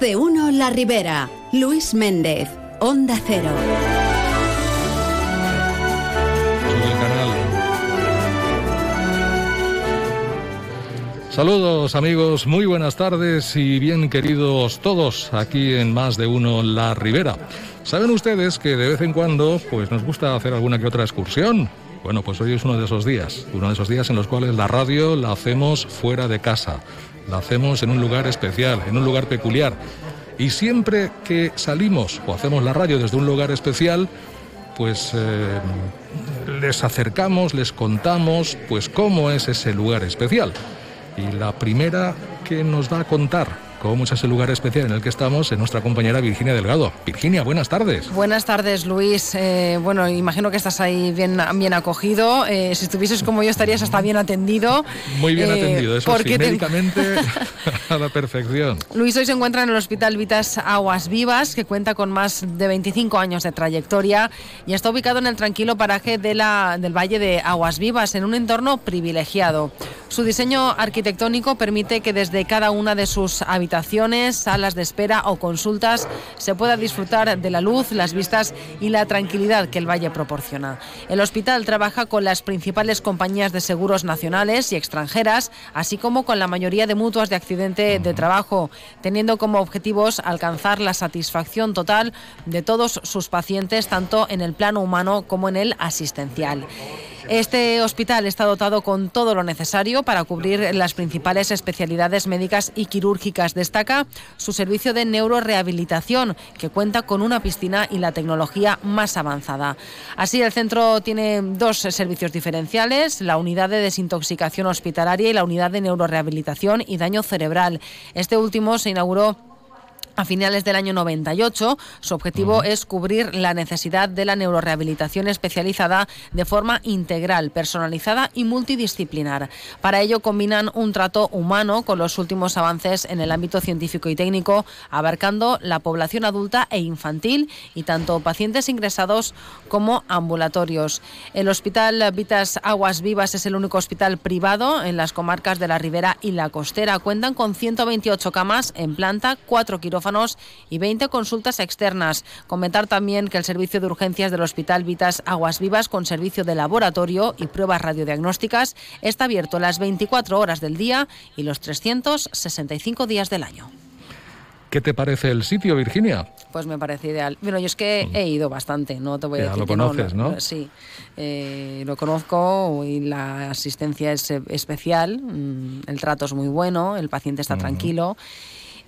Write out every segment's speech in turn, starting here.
De uno La Ribera. Luis Méndez, Onda Cero. Saludos amigos, muy buenas tardes y bien queridos todos aquí en Más de Uno La Ribera. Saben ustedes que de vez en cuando pues nos gusta hacer alguna que otra excursión. Bueno, pues hoy es uno de esos días, uno de esos días en los cuales la radio la hacemos fuera de casa, la hacemos en un lugar especial, en un lugar peculiar. Y siempre que salimos o hacemos la radio desde un lugar especial, pues eh, les acercamos, les contamos, pues cómo es ese lugar especial. Y la primera que nos va a contar cómo es ese lugar especial en el que estamos es nuestra compañera Virginia Delgado. Virginia, buenas tardes. Buenas tardes, Luis. Eh, bueno, imagino que estás ahí bien, bien acogido. Eh, si estuvieses como yo estarías hasta bien atendido. Muy bien eh, atendido, eso porque sí, médicamente a la perfección. Luis hoy se encuentra en el Hospital Vitas Aguas Vivas, que cuenta con más de 25 años de trayectoria y está ubicado en el tranquilo paraje de la, del Valle de Aguas Vivas, en un entorno privilegiado. Su diseño arquitectónico permite que desde cada una de sus habitaciones, salas de espera o consultas se pueda disfrutar de la luz, las vistas y la tranquilidad que el valle proporciona. El hospital trabaja con las principales compañías de seguros nacionales y extranjeras, así como con la mayoría de mutuas de accidente de trabajo, teniendo como objetivos alcanzar la satisfacción total de todos sus pacientes, tanto en el plano humano como en el asistencial. Este hospital está dotado con todo lo necesario para cubrir las principales especialidades médicas y quirúrgicas. Destaca su servicio de neurorehabilitación, que cuenta con una piscina y la tecnología más avanzada. Así, el centro tiene dos servicios diferenciales, la unidad de desintoxicación hospitalaria y la unidad de neurorehabilitación y daño cerebral. Este último se inauguró a finales del año 98. Su objetivo es cubrir la necesidad de la neurorehabilitación especializada de forma integral, personalizada y multidisciplinar. Para ello combinan un trato humano con los últimos avances en el ámbito científico y técnico, abarcando la población adulta e infantil y tanto pacientes ingresados como ambulatorios. El Hospital Vitas Aguas Vivas es el único hospital privado en las comarcas de la Ribera y la Costera. Cuentan con 128 camas en planta, cuatro quirófanos y 20 consultas externas. Comentar también que el servicio de urgencias del Hospital Vitas Aguas Vivas con servicio de laboratorio y pruebas radiodiagnósticas está abierto las 24 horas del día y los 365 días del año. ¿Qué te parece el sitio, Virginia? Pues me parece ideal. Bueno, yo es que he ido bastante, no te voy a decir lo conoces, no, Sí, eh, lo conozco y la asistencia es especial, mm, el trato es muy bueno, el paciente está tranquilo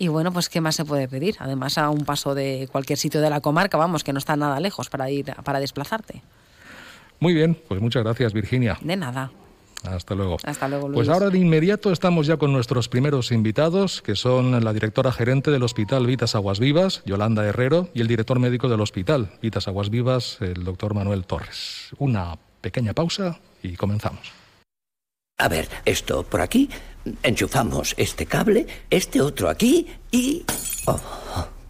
y bueno, pues ¿qué más se puede pedir? Además, a un paso de cualquier sitio de la comarca, vamos, que no está nada lejos para ir, para desplazarte. Muy bien, pues muchas gracias, Virginia. De nada. Hasta luego. Hasta luego, Luis. Pues ahora de inmediato estamos ya con nuestros primeros invitados, que son la directora gerente del Hospital Vitas Aguas Vivas, Yolanda Herrero, y el director médico del Hospital Vitas Aguas Vivas, el doctor Manuel Torres. Una pequeña pausa y comenzamos. A ver, esto por aquí, enchufamos este cable, este otro aquí y... Oh.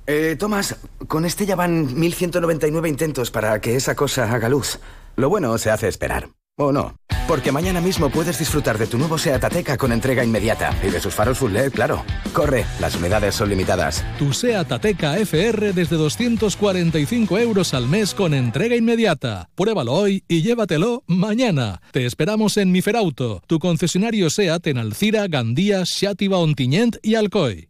Eh, Tomás, con este ya van 1199 intentos para que esa cosa haga luz. Lo bueno se hace esperar. ¿O no? Porque mañana mismo puedes disfrutar de tu nuevo SEAT Ateca con entrega inmediata. Y de sus faros full LED, claro. Corre, las unidades son limitadas. Tu SEAT Ateca FR desde 245 euros al mes con entrega inmediata. Pruébalo hoy y llévatelo mañana. Te esperamos en Miferauto, tu concesionario SEAT en Alcira, Gandía, Xátiva, Ontinyent y Alcoy.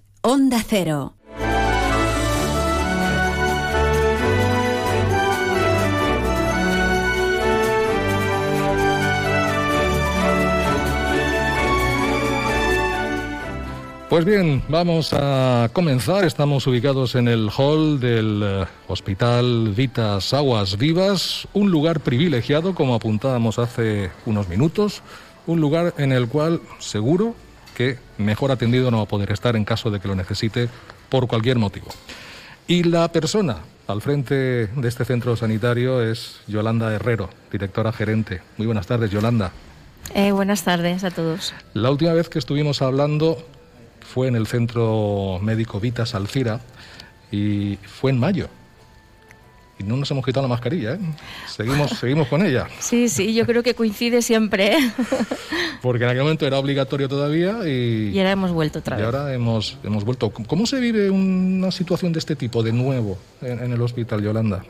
Onda Cero. Pues bien, vamos a comenzar. Estamos ubicados en el hall del eh, Hospital Vitas Aguas Vivas, un lugar privilegiado, como apuntábamos hace unos minutos, un lugar en el cual seguro que mejor atendido no va a poder estar en caso de que lo necesite por cualquier motivo. Y la persona al frente de este centro sanitario es Yolanda Herrero, directora gerente. Muy buenas tardes, Yolanda. Eh, buenas tardes a todos. La última vez que estuvimos hablando fue en el Centro Médico Vitas Alcira y fue en mayo. Y no nos hemos quitado la mascarilla, ¿eh? Seguimos, seguimos con ella. Sí, sí, yo creo que coincide siempre. ¿eh? Porque en aquel momento era obligatorio todavía y... Y ahora hemos vuelto otra vez. Y ahora hemos, hemos vuelto. ¿Cómo se vive una situación de este tipo de nuevo en, en el hospital, Yolanda?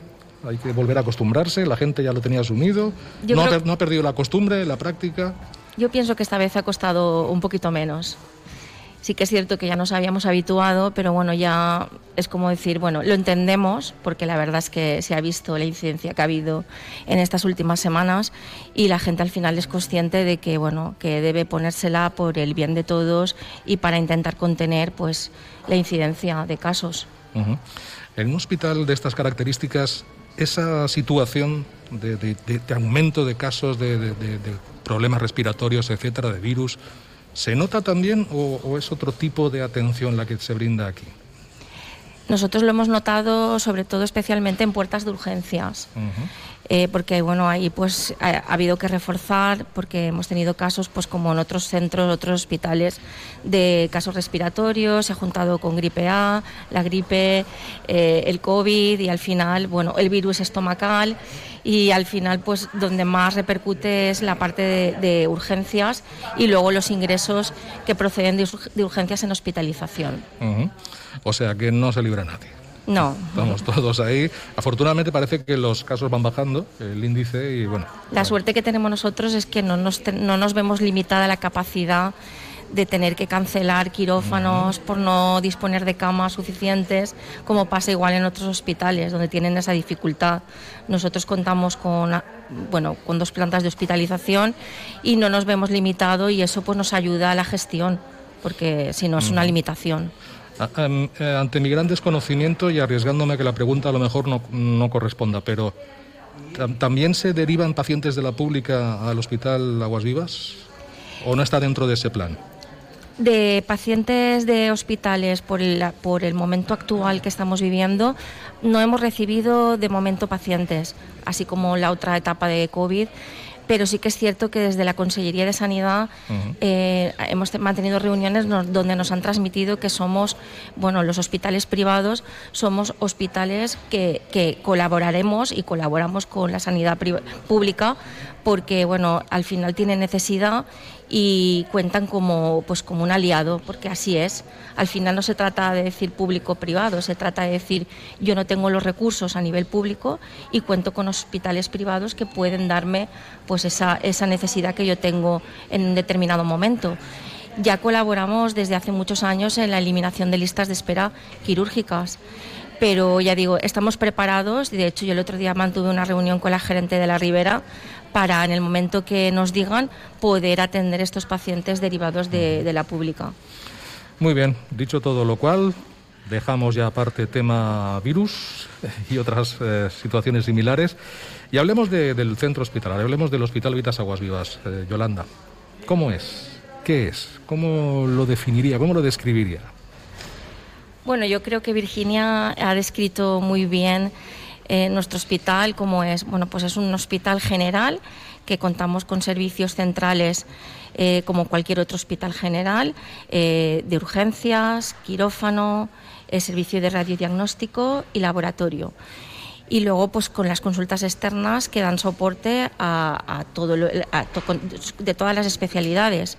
Hay que volver a acostumbrarse, la gente ya lo tenía asumido, no, creo... ha, no ha perdido la costumbre, la práctica. Yo pienso que esta vez ha costado un poquito menos sí que es cierto que ya nos habíamos habituado, pero bueno, ya es como decir, bueno, lo entendemos, porque la verdad es que se ha visto la incidencia que ha habido en estas últimas semanas y la gente al final es consciente de que, bueno, que debe ponérsela por el bien de todos y para intentar contener, pues, la incidencia de casos. Uh -huh. En un hospital de estas características, esa situación de, de, de aumento de casos de, de problemas respiratorios, etcétera, de virus, ¿Se nota también o, o, es otro tipo de atención la que se brinda aquí? Nosotros lo hemos notado sobre todo especialmente en puertas de urgencias. Uh -huh. eh, porque bueno ahí pues ha, ha, habido que reforzar porque hemos tenido casos pues como en otros centros otros hospitales de casos respiratorios se ha juntado con gripe A la gripe eh, el covid y al final bueno el virus estomacal y al final pues donde más repercute es la parte de, de urgencias y luego los ingresos que proceden de, de urgencias en hospitalización uh -huh. o sea que no se libra nadie no. Estamos todos ahí. Afortunadamente parece que los casos van bajando, el índice y bueno. La bueno. suerte que tenemos nosotros es que no nos, no nos vemos limitada la capacidad de tener que cancelar quirófanos por no disponer de camas suficientes, como pasa igual en otros hospitales donde tienen esa dificultad. Nosotros contamos con, bueno, con dos plantas de hospitalización y no nos vemos limitado y eso pues nos ayuda a la gestión, porque si no es una limitación. Eh, ante mi gran desconocimiento y arriesgándome a que la pregunta a lo mejor no, no corresponda, pero ¿también se derivan pacientes de la pública al hospital Aguas Vivas? ¿O no está dentro de ese plan? De pacientes de hospitales por el, por el momento actual que estamos viviendo, no hemos recibido de momento pacientes, así como la otra etapa de COVID pero sí que es cierto que desde la Consellería de Sanidad uh -huh. eh, hemos mantenido reuniones donde nos han transmitido que somos, bueno, los hospitales privados somos hospitales que, que colaboraremos y colaboramos con la sanidad pública porque, bueno, al final tienen necesidad y cuentan como, pues, como un aliado, porque así es. Al final no se trata de decir público-privado, se trata de decir yo no tengo los recursos a nivel público y cuento con hospitales privados que pueden darme pues, esa, esa necesidad que yo tengo en un determinado momento. Ya colaboramos desde hace muchos años en la eliminación de listas de espera quirúrgicas pero ya digo, estamos preparados. De hecho, yo el otro día mantuve una reunión con la gerente de la Ribera para, en el momento que nos digan, poder atender estos pacientes derivados de, de la pública. Muy bien, dicho todo lo cual, dejamos ya aparte tema virus y otras eh, situaciones similares y hablemos de, del centro hospitalario, hablemos del Hospital Vitas Aguas Vivas. Eh, Yolanda, ¿cómo es? ¿Qué es? ¿Cómo lo definiría? ¿Cómo lo describiría? Bueno, yo creo que Virginia ha descrito muy bien eh, nuestro hospital, como es, bueno, pues es un hospital general que contamos con servicios centrales eh, como cualquier otro hospital general, eh, de urgencias, quirófano, servicio de radiodiagnóstico y laboratorio. Y luego, pues con las consultas externas que dan soporte a, todo lo, de todas las especialidades.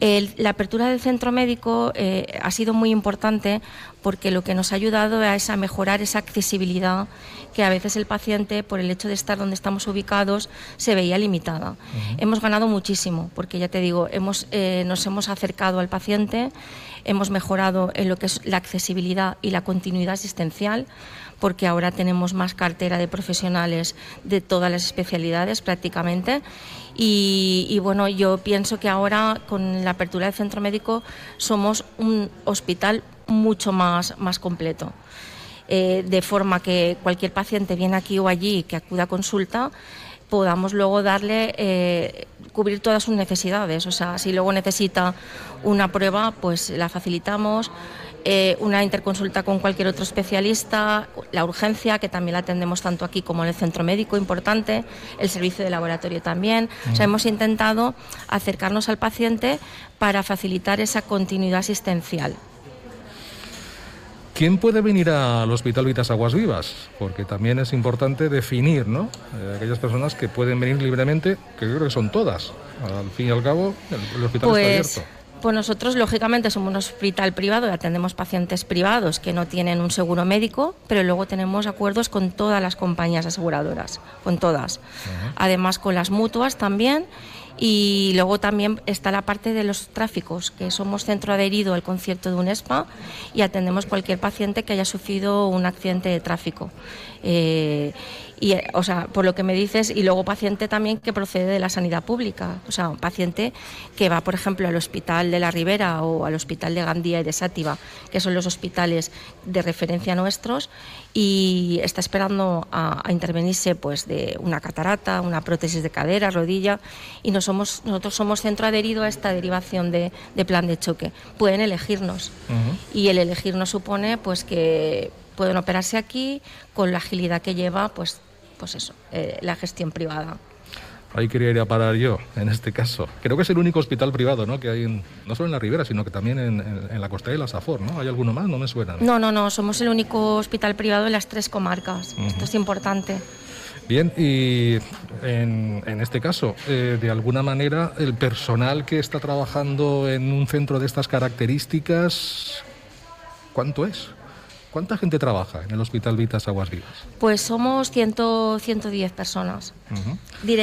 El, la apertura del centro médico eh, ha sido muy importante porque lo que nos ha ayudado es a mejorar esa accesibilidad que a veces el paciente, por el hecho de estar donde estamos ubicados, se veía limitada. Hemos ganado muchísimo, porque ya te digo, hemos, eh, nos hemos acercado al paciente, hemos mejorado en lo que es la accesibilidad y la continuidad asistencial, porque ahora tenemos más cartera de profesionales de todas las especialidades prácticamente. Y, bueno, yo pienso que ahora con la apertura del centro médico somos un hospital mucho más, más completo. Eh, de forma que cualquier paciente viene aquí o allí que acuda a consulta, podamos luego darle, eh, cubrir todas sus necesidades. O sea, si luego necesita una prueba, pues la facilitamos. Eh, una interconsulta con cualquier otro especialista, la urgencia, que también la atendemos tanto aquí como en el centro médico, importante, el servicio de laboratorio también. O sea, hemos intentado acercarnos al paciente para facilitar esa continuidad asistencial. ¿Quién puede venir al Hospital Vitas Aguas Vivas? Porque también es importante definir, ¿no? Eh, aquellas personas que pueden venir libremente, que creo que son todas. Al fin y al cabo, el, hospital está pues, abierto. Pues nosotros, lógicamente, somos un hospital privado y atendemos pacientes privados que no tienen un seguro médico, pero luego tenemos acuerdos con todas las compañías aseguradoras, con todas. Además, con las mutuas también y luego también está la parte de los tráficos, que somos centro adherido al concierto de UNESPA y atendemos cualquier paciente que haya sufrido un accidente de tráfico. Eh, y, o sea, por lo que me dices, y luego paciente también que procede de la sanidad pública, o sea, un paciente que va, por ejemplo, al Hospital de la Ribera o al Hospital de Gandía y de Sátiva, que son los hospitales de referencia nuestros, y está esperando a, intervenirse pues de una catarata, una prótesis de cadera, rodilla, y no somos, nosotros somos centro adherido a esta derivación de, plan de choque. Pueden elegirnos, y el elegirnos supone pues que pueden operarse aquí con la agilidad que lleva pues pues eso, eh, la gestión privada. Ahí quería ir a parar yo, en este caso. Creo que es el único hospital privado, ¿no? Que hay no solo en la Ribera, sino que también en, la costa de la Safor, ¿no? ¿Hay alguno más? No me suena. No, no, no. Somos el único hospital privado en las tres comarcas. Esto es importante. Bien, y en, este caso, eh, de alguna manera, el personal que está trabajando en un centro de estas características, ¿cuánto es? ¿Cuánta gente trabaja en el Hospital Vitas Aguas Vivas? Pues somos 100, 110 personas.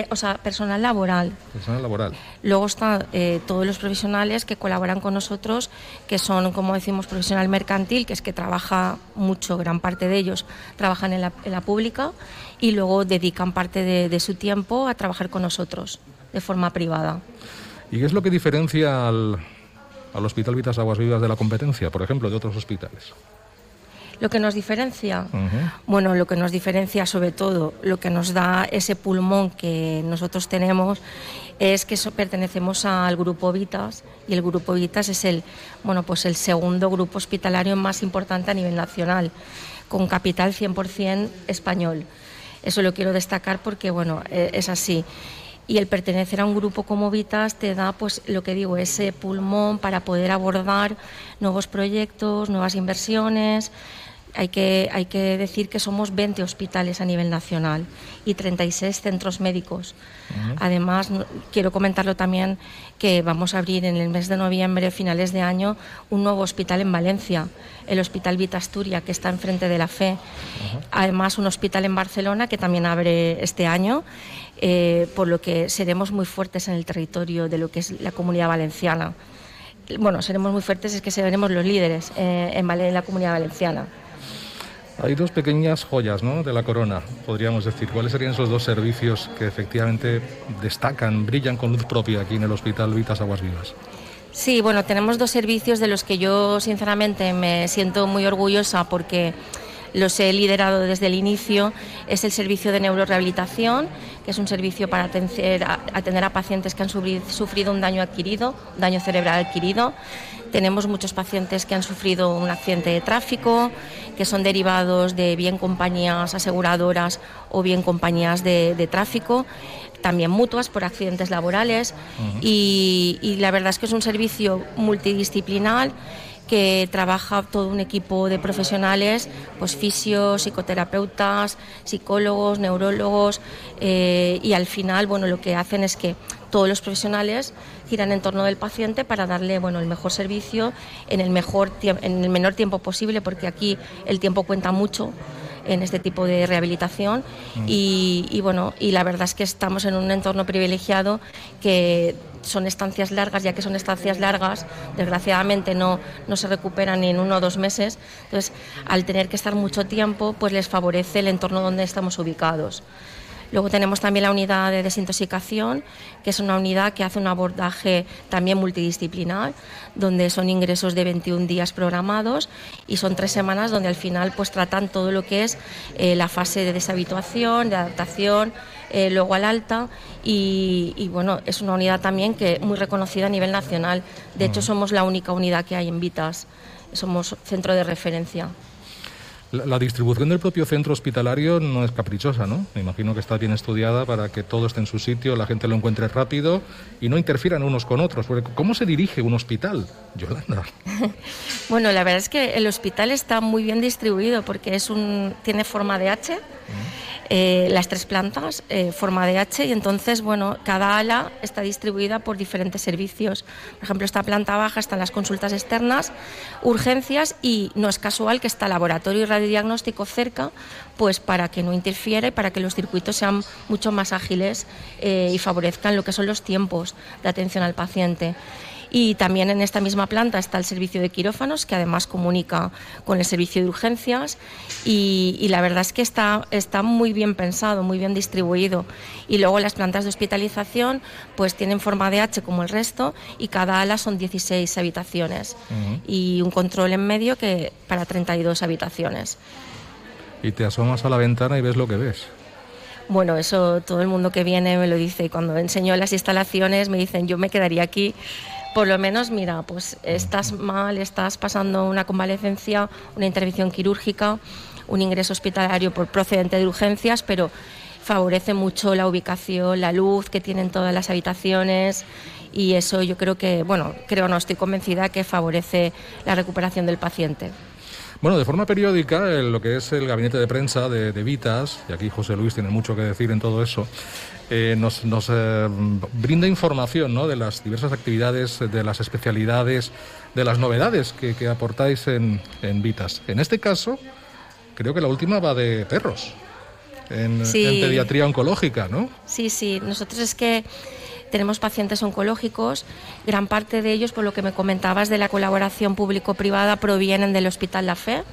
o sea, personal laboral. Personal laboral. Luego están eh, todos los profesionales que colaboran con nosotros, que son, como decimos, profesional mercantil, que es que trabaja mucho, gran parte de ellos trabajan en la, pública y luego dedican parte de, de, su tiempo a trabajar con nosotros de forma privada. ¿Y qué es lo que diferencia al, al Hospital Vitas Aguas Vivas de la competencia, por ejemplo, de otros hospitales? Lo que nos diferencia, bueno, lo que nos diferencia sobre todo, lo que nos da ese pulmón que nosotros tenemos es que pertenecemos al grupo Vitas y el grupo Vitas es el, bueno, pues el segundo grupo hospitalario más importante a nivel nacional, con capital 100% español. Eso lo quiero destacar porque, bueno, e, es así. Y el pertenecer a un grupo como Vitas te da, pues lo que digo, ese pulmón para poder abordar nuevos proyectos, nuevas inversiones, hay que, hay que decir que somos 20 hospitales a nivel nacional y 36 centros médicos. Además, quiero comentarlo también que vamos a abrir en el mes de noviembre, finales de año, un nuevo hospital en Valencia, el Hospital Vita Asturia, que está enfrente de la FE. Además, un hospital en Barcelona que también abre este año, eh, por lo que seremos muy fuertes en el territorio de lo que es la comunidad valenciana. Bueno, seremos muy fuertes, es que seremos los líderes eh, en la comunidad valenciana. Hay dos pequeñas joyas ¿no? de la corona, podríamos decir. ¿Cuáles serían esos dos servicios que efectivamente destacan, brillan con luz propia aquí en el Hospital Vitas Aguas Vivas? Sí, bueno, tenemos dos servicios de los que yo sinceramente me siento muy orgullosa porque los he liderado desde el inicio. Es el servicio de neurorehabilitación, que es un servicio para atender a, pacientes que han sufrido un daño adquirido, daño cerebral adquirido. Tenemos muchos pacientes que han sufrido un accidente de tráfico, que son derivados de bien compañías aseguradoras o bien compañías de, tráfico también mutuas por accidentes laborales. Y, y, la verdad es que es un servicio multidisciplinar que trabaja todo un equipo de profesionales, pues fisios, psicoterapeutas, psicólogos, neurólogos, eh, y al final, bueno, lo que hacen es que todos los profesionales giran en torno del paciente para darle bueno, el mejor servicio en el, mejor en el menor tiempo posible, porque aquí el tiempo cuenta mucho en este tipo de rehabilitación mm. y, bueno y la verdad es que estamos en un entorno privilegiado que son estancias largas, ya que son estancias largas, desgraciadamente no, no se recuperan en uno o dos meses, entonces al tener que estar mucho tiempo, pues les favorece el entorno donde estamos ubicados. Luego tenemos también la unidad de desintoxicación, que es una unidad que hace un abordaje también multidisciplinar, donde son ingresos de 21 días programados y son tres semanas donde al final pues tratan todo lo que es eh, la fase de deshabituación, de adaptación, eh, luego al alta y, y, bueno, es una unidad también que muy reconocida a nivel nacional. De hecho, somos la única unidad que hay en Vitas, somos centro de referencia. La, distribución del propio centro hospitalario no es caprichosa, ¿no? Me imagino que está bien estudiada para que todo esté en su sitio, la gente lo encuentre rápido y no interfieran unos con otros. ¿Cómo se dirige un hospital, Yolanda? bueno, la verdad es que el hospital está muy bien distribuido porque es un, tiene forma de H. Eh, las tres plantas, eh, forma de H, y entonces, bueno, cada ala está distribuida por diferentes servicios. Por ejemplo, esta planta baja están las consultas externas, urgencias, y no es casual que está laboratorio y radiodiagnóstico cerca, pues para que no interfiera y para que los circuitos sean mucho más ágiles eh, y favorezcan lo que son los tiempos de atención al paciente. Y también en esta misma planta está el servicio de quirófanos, que además comunica con el servicio de urgencias. Y, la verdad es que está, está muy bien pensado, muy bien distribuido. Y luego las plantas de hospitalización pues tienen forma de H como el resto y cada ala son 16 habitaciones. Y un control en medio que para 32 habitaciones. Y te asomas a la ventana y ves lo que ves. Bueno, eso todo el mundo que viene me lo dice. Y cuando enseño las instalaciones me dicen, yo me quedaría aquí por lo menos, mira, pues estás mal, estás pasando una convalecencia, una intervención quirúrgica, un ingreso hospitalario por procedente de urgencias, pero favorece mucho la ubicación, la luz que tienen todas las habitaciones y eso yo creo que, bueno, creo no, estoy convencida que favorece la recuperación del paciente. Bueno, de forma periódica, lo que es el gabinete de prensa de, de Vitas, y aquí José Luis tiene mucho que decir en todo eso, eh, nos, eh, brinda información ¿no? de las diversas actividades, de las especialidades, de las novedades que, aportáis en, Vitas. En este caso, creo que la última va de perros, en, pediatría oncológica, ¿no? Sí, sí, nosotros es que tenemos pacientes oncológicos, gran parte de ellos, por lo que me comentabas de la colaboración público-privada, provienen del Hospital La Fe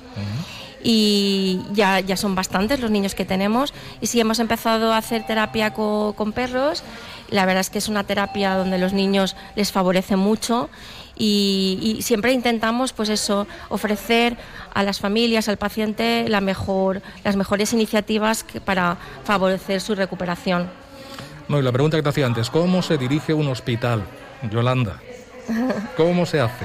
y ya, ya son bastantes los niños que tenemos. Y si hemos empezado a hacer terapia con, perros, la verdad es que es una terapia donde los niños les favorece mucho y, siempre intentamos pues eso ofrecer a las familias al paciente la mejor, las mejores iniciativas para favorecer su recuperación. No, y la pregunta que te hacía antes, ¿cómo se dirige un hospital, Yolanda? ¿Cómo se hace?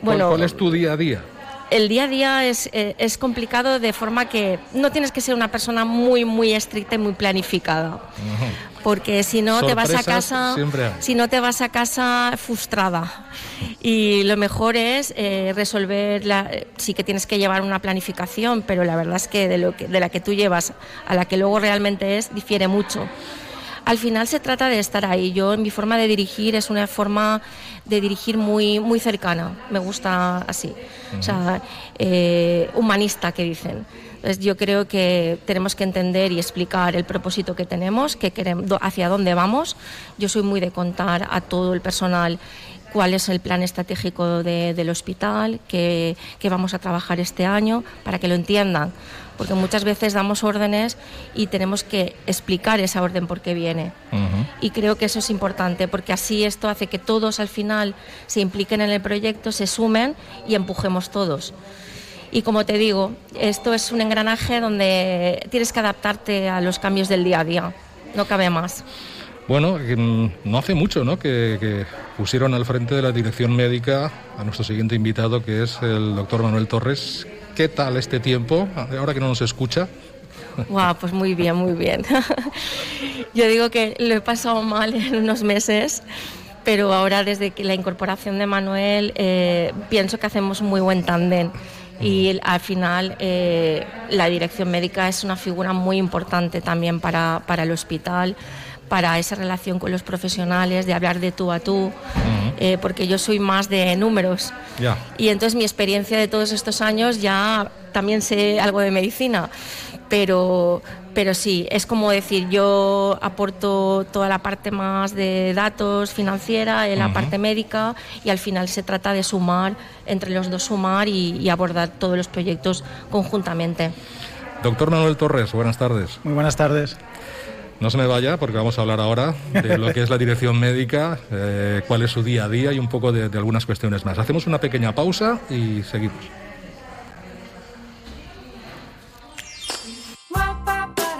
Bueno, ¿Cuál es tu día a día? el día a día es, eh, es, complicado de forma que no tienes que ser una persona muy, muy estricta y muy planificada. Porque si no te vas a casa, si no te vas a casa frustrada. Y lo mejor es eh, resolver, la, sí que tienes que llevar una planificación, pero la verdad es que de, lo que de la que tú llevas a la que luego realmente es, difiere mucho al final se trata de estar ahí. Yo en mi forma de dirigir es una forma de dirigir muy, muy cercana, me gusta así, o sea, eh, humanista que dicen. Entonces yo creo que tenemos que entender y explicar el propósito que tenemos, que queremos, hacia dónde vamos. Yo soy muy de contar a todo el personal cuál es el plan estratégico del hospital, que, vamos a trabajar este año, para que lo entiendan. Porque muchas veces damos órdenes y tenemos que explicar esa orden por qué viene. Y creo que eso es importante, porque así esto hace que todos al final se impliquen en el proyecto, se sumen y empujemos todos. Y como te digo, esto es un engranaje donde tienes que adaptarte a los cambios del día a día. No cabe más. Bueno, mm, no hace mucho ¿no? Que, pusieron al frente de la dirección médica a nuestro siguiente invitado, que es el doctor Manuel Torres. ¿Qué tal este tiempo, ahora que no nos escucha? Wow, pues muy bien, muy bien. Yo digo que lo he pasado mal en unos meses, pero ahora desde que la incorporación de Manuel eh, pienso que hacemos muy buen tándem y al final eh, la dirección médica es una figura muy importante también para, para el hospital para esa relación con los profesionales, de hablar de tú a tú, eh, porque yo soy más de números. Y entonces mi experiencia de todos estos años ya también sé algo de medicina, pero, pero sí, es como decir, yo aporto toda la parte más de datos financiera, en la parte médica, y al final se trata de sumar, entre los dos sumar y abordar todos los proyectos conjuntamente. Doctor Manuel Torres, buenas tardes. Muy buenas tardes. No se me vaya porque vamos a hablar ahora de lo que es la dirección médica, eh, cuál es su día a día y un poco de, de algunas cuestiones más. Hacemos una pequeña pausa y seguimos.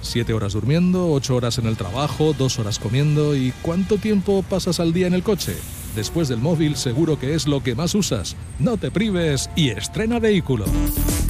Siete horas durmiendo, ocho horas en el trabajo, dos horas comiendo y ¿cuánto tiempo pasas al día en el coche? Después del móvil seguro que es lo que más usas. No te prives y estrena vehículo.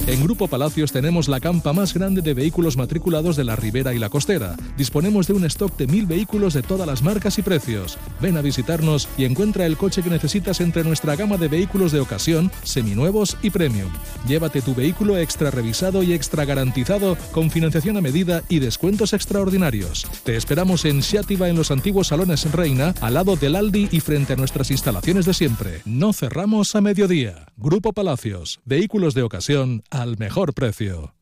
En Grupo Palacios tenemos la campa más grande de vehículos matriculados de la Ribera y la Costera. Disponemos de un stock de mil vehículos de todas las marcas y precios. Ven a visitarnos y encuentra el coche que necesitas entre nuestra gama de vehículos de ocasión, seminuevos y premium. Llévate tu vehículo extra revisado y extra garantizado con financiación a medida y descuentos extraordinarios. Te esperamos en Xiativa en los antiguos salones Reina, al lado del Aldi y frente a nuestras instalaciones de siempre. No cerramos a mediodía. Grupo Palacios, vehículos de ocasión al mejor precio.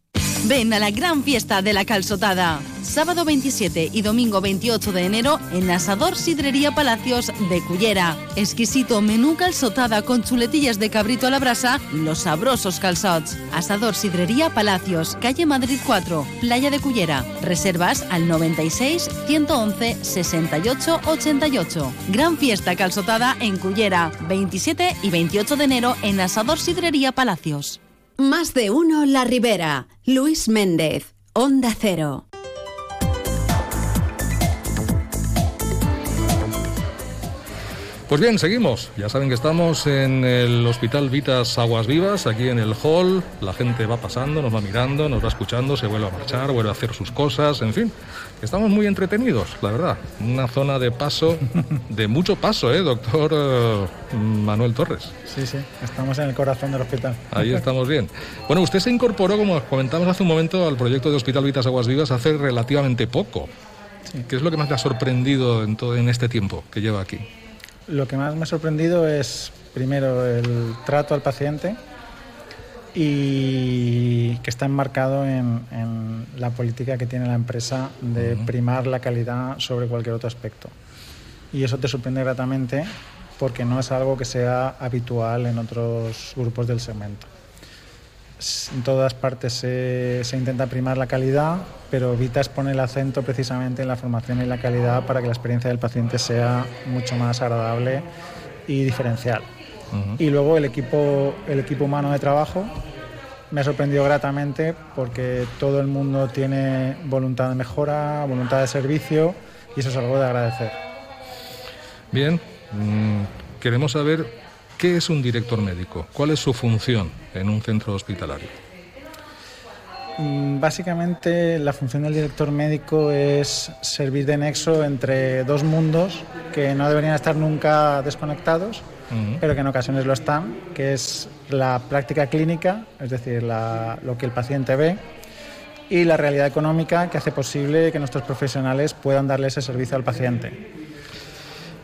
Ven a la gran fiesta de la calzotada. Sábado 27 y domingo 28 de enero en Asador Sidrería Palacios de Cullera. Exquisito menú calzotada con chuletillas de cabrito a la brasa los sabrosos calzots. Asador Sidrería Palacios, calle Madrid 4, Playa de Cullera. Reservas al 96 111 68 88. Gran fiesta calzotada en Cullera. 27 y 28 de enero en Asador Sidrería Palacios. Más de uno La Ribera. Luis Méndez, Onda Cero. Pues bien, seguimos. Ya saben que estamos en el Hospital Vitas Aguas Vivas, aquí en el hall. La gente va pasando, nos va mirando, nos va escuchando, se vuelve a marchar, vuelve a hacer sus cosas, en fin. Estamos muy entretenidos, la verdad. Una zona de paso, de mucho paso, ¿eh, doctor eh, Manuel Torres? Sí, sí, estamos en el corazón del hospital. Ahí estamos bien. Bueno, usted se incorporó, como comentamos hace un momento, al proyecto de Hospital Vitas Aguas Vivas hace relativamente poco. ¿Qué es lo que más le ha sorprendido en, todo, en este tiempo que lleva aquí? Lo que más me ha sorprendido es, primero, el trato al paciente y que está enmarcado en, la política que tiene la empresa de primar la calidad sobre cualquier otro aspecto. Y eso te sorprende gratamente porque no es algo que sea habitual en otros grupos del segmento. En todas partes se, se, intenta primar la calidad, pero Vitas pone el acento precisamente en la formación y la calidad para que la experiencia del paciente sea mucho más agradable y diferencial. Y luego el equipo, el equipo humano de trabajo me ha sorprendido gratamente porque todo el mundo tiene voluntad de mejora, voluntad de servicio y eso es algo de agradecer. Bien, mm, queremos saber qué es un director médico, cuál es su función en un centro hospitalario. Mm, básicamente la función del director médico es servir de nexo entre dos mundos que no deberían estar nunca desconectados, pero que en ocasiones lo están, que es la práctica clínica, es decir, lo que el paciente ve, y la realidad económica que hace posible que nuestros profesionales puedan darle ese servicio al paciente.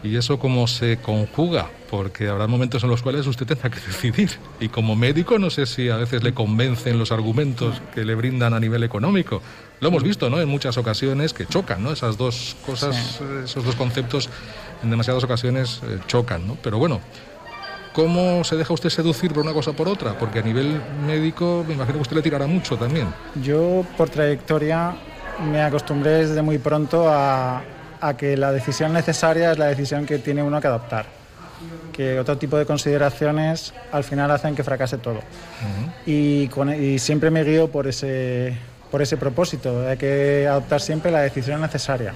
¿Y eso cómo se conjuga? Porque habrá momentos en los cuales usted tendrá que decidir. Y como médico no sé si a veces le convencen los argumentos que le brindan a nivel económico. Lo hemos visto, ¿no? En muchas ocasiones que chocan, ¿no? Esas dos cosas, esos dos conceptos en demasiadas ocasiones eh, chocan, ¿no? Pero bueno, ¿cómo se deja usted seducir por una cosa por otra? Porque a nivel médico me imagino que usted le tirará mucho también. Yo, por trayectoria, me acostumbré desde muy pronto a, a que la decisión necesaria es la decisión que tiene uno que adoptar. Que otro tipo de consideraciones al final hacen que fracase todo. y, y, siempre me guío por ese, por ese propósito. Hay que adoptar siempre la decisión necesaria.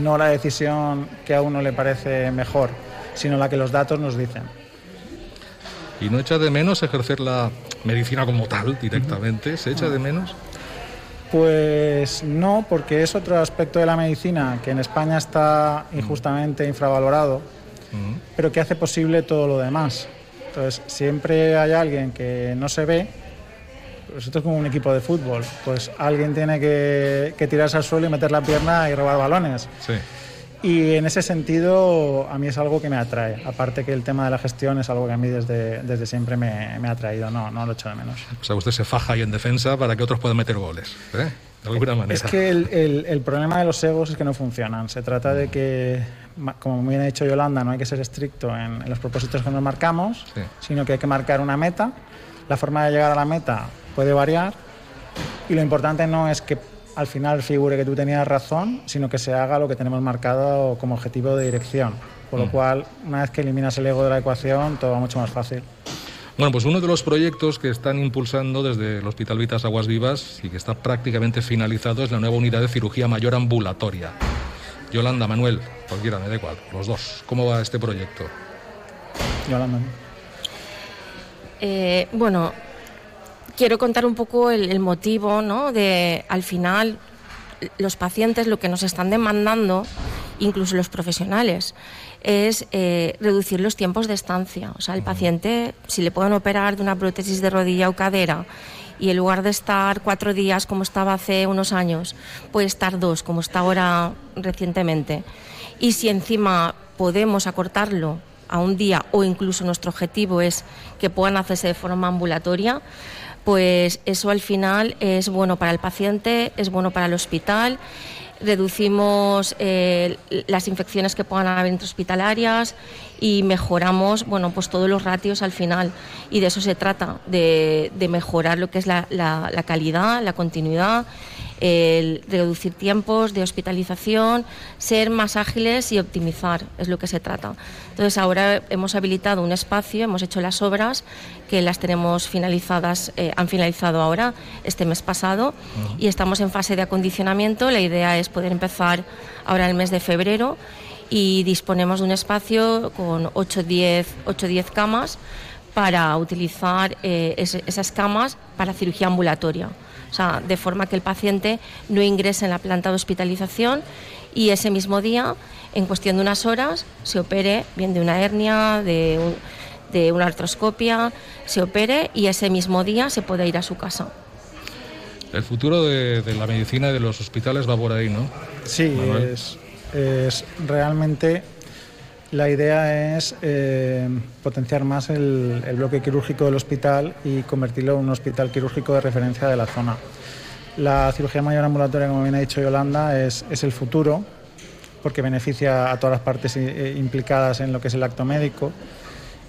No la decisión que a uno le parece mejor, sino la que los datos nos dicen. ¿Y no echa de menos ejercer la medicina como tal directamente? ¿Se echa de menos? Pues no, porque es otro aspecto de la medicina que en España está injustamente infravalorado, pero que hace posible todo lo demás. Entonces, siempre hay alguien que no se ve, pues esto es como un equipo de fútbol, pues alguien tiene que, que tirarse al suelo y meter la pierna y robar balones. Sí. Y en ese sentido, a mí es algo que me atrae. Aparte que el tema de la gestión es algo que a mí desde, desde siempre me, me ha atraído, no, no lo echo de menos. O sea, usted se faja ahí en defensa para que otros puedan meter goles, ¿eh? De alguna manera. Es que el, el, el problema de los egos es que no funcionan. Se trata de que, como muy bien ha dicho Yolanda, no hay que ser estricto en, en los propósitos que nos marcamos, Sí. sino que hay que marcar una meta. La forma de llegar a la meta puede variar y lo importante no es que al final figure que tú tenías razón, sino que se haga lo que tenemos marcado como objetivo de dirección. Por lo Mm. cual, una vez que eliminas el ego de la ecuación, todo va mucho más fácil. Bueno, pues uno de los proyectos que están impulsando desde el Hospital Vitas Aguas Vivas y que está prácticamente finalizado es la nueva unidad de cirugía mayor ambulatoria. Yolanda, Manuel, cualquiera, me da igual, los dos. ¿Cómo va este proyecto? Yolanda. Eh, bueno, quiero contar un poco el, el motivo, ¿no? De al final los pacientes lo que nos están demandando, incluso los profesionales, es eh, reducir los tiempos de estancia. O sea, el paciente, si le pueden operar de una prótesis de rodilla o cadera y en lugar de estar cuatro días como estaba hace unos años, puede estar dos como está ahora recientemente. Y si encima podemos acortarlo a un día o incluso nuestro objetivo es que puedan hacerse de forma ambulatoria, pues eso al final es bueno para el paciente, es bueno para el hospital, reducimos eh, las infecciones que puedan haber intrahospitalarias y mejoramos bueno, pues todos los ratios al final. Y de eso se trata, de, de mejorar lo que es la, la- la calidad, la continuidad, el reducir tiempos de hospitalización, ser más ágiles y optimizar, es lo que se trata. Entonces ahora hemos habilitado un espacio, hemos hecho las obras que las tenemos finalizadas, eh, han finalizado ahora este mes pasado y estamos en fase de acondicionamiento. La idea es poder empezar ahora el mes de febrero y disponemos de un espacio con 8 o 10, 8 o 10 camas para utilizar eh, esas camas para cirugía ambulatoria. O sea, de forma que el paciente no ingrese en la planta de hospitalización y ese mismo día, en cuestión de unas horas, se opere bien de una hernia, de, un- de una artroscopia, se opere y ese mismo día se puede ir a su casa. El futuro de, de la medicina y de los hospitales va por ahí, ¿no? Sí, es realmente la idea es eh, potenciar más el, bloque quirúrgico del hospital y convertirlo en un hospital quirúrgico de referencia de la zona. La cirugía mayor ambulatoria, como bien ha dicho Yolanda, es, es el futuro porque beneficia a todas las partes eh, implicadas en lo que es el acto médico.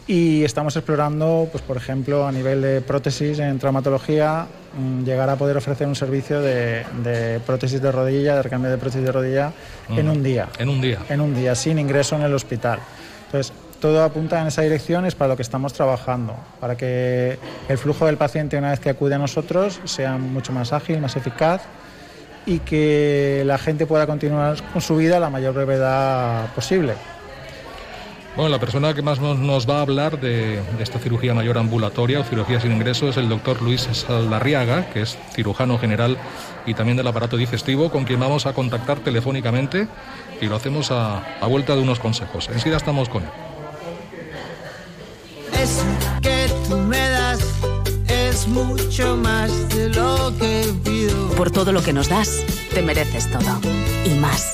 Y estamos explorando, pues, por ejemplo, a nivel de prótesis en traumatología, mm, llegar a poder ofrecer un servicio de, de prótesis de rodilla, de recambio de prótesis de rodilla, en un día. En un día. En un día, sin ingreso en el hospital. Entonces, todo apunta en esa dirección, es para lo que estamos trabajando, para que el flujo del paciente, una vez que acude a nosotros, sea mucho más ágil, más eficaz y que la gente pueda continuar con su vida a la mayor brevedad posible. Bueno, la persona que más nos, va a hablar de, de esta cirugía mayor ambulatoria o cirugía sin ingreso es el doctor Luis Saldarriaga, que es cirujano general y también del aparato digestivo, con quien vamos a contactar telefónicamente y lo hacemos a, a vuelta de unos consejos. Enseguida estamos con él. Eso que tú me das es mucho más de lo que pido. Por todo lo que nos das, te mereces todo. Y más.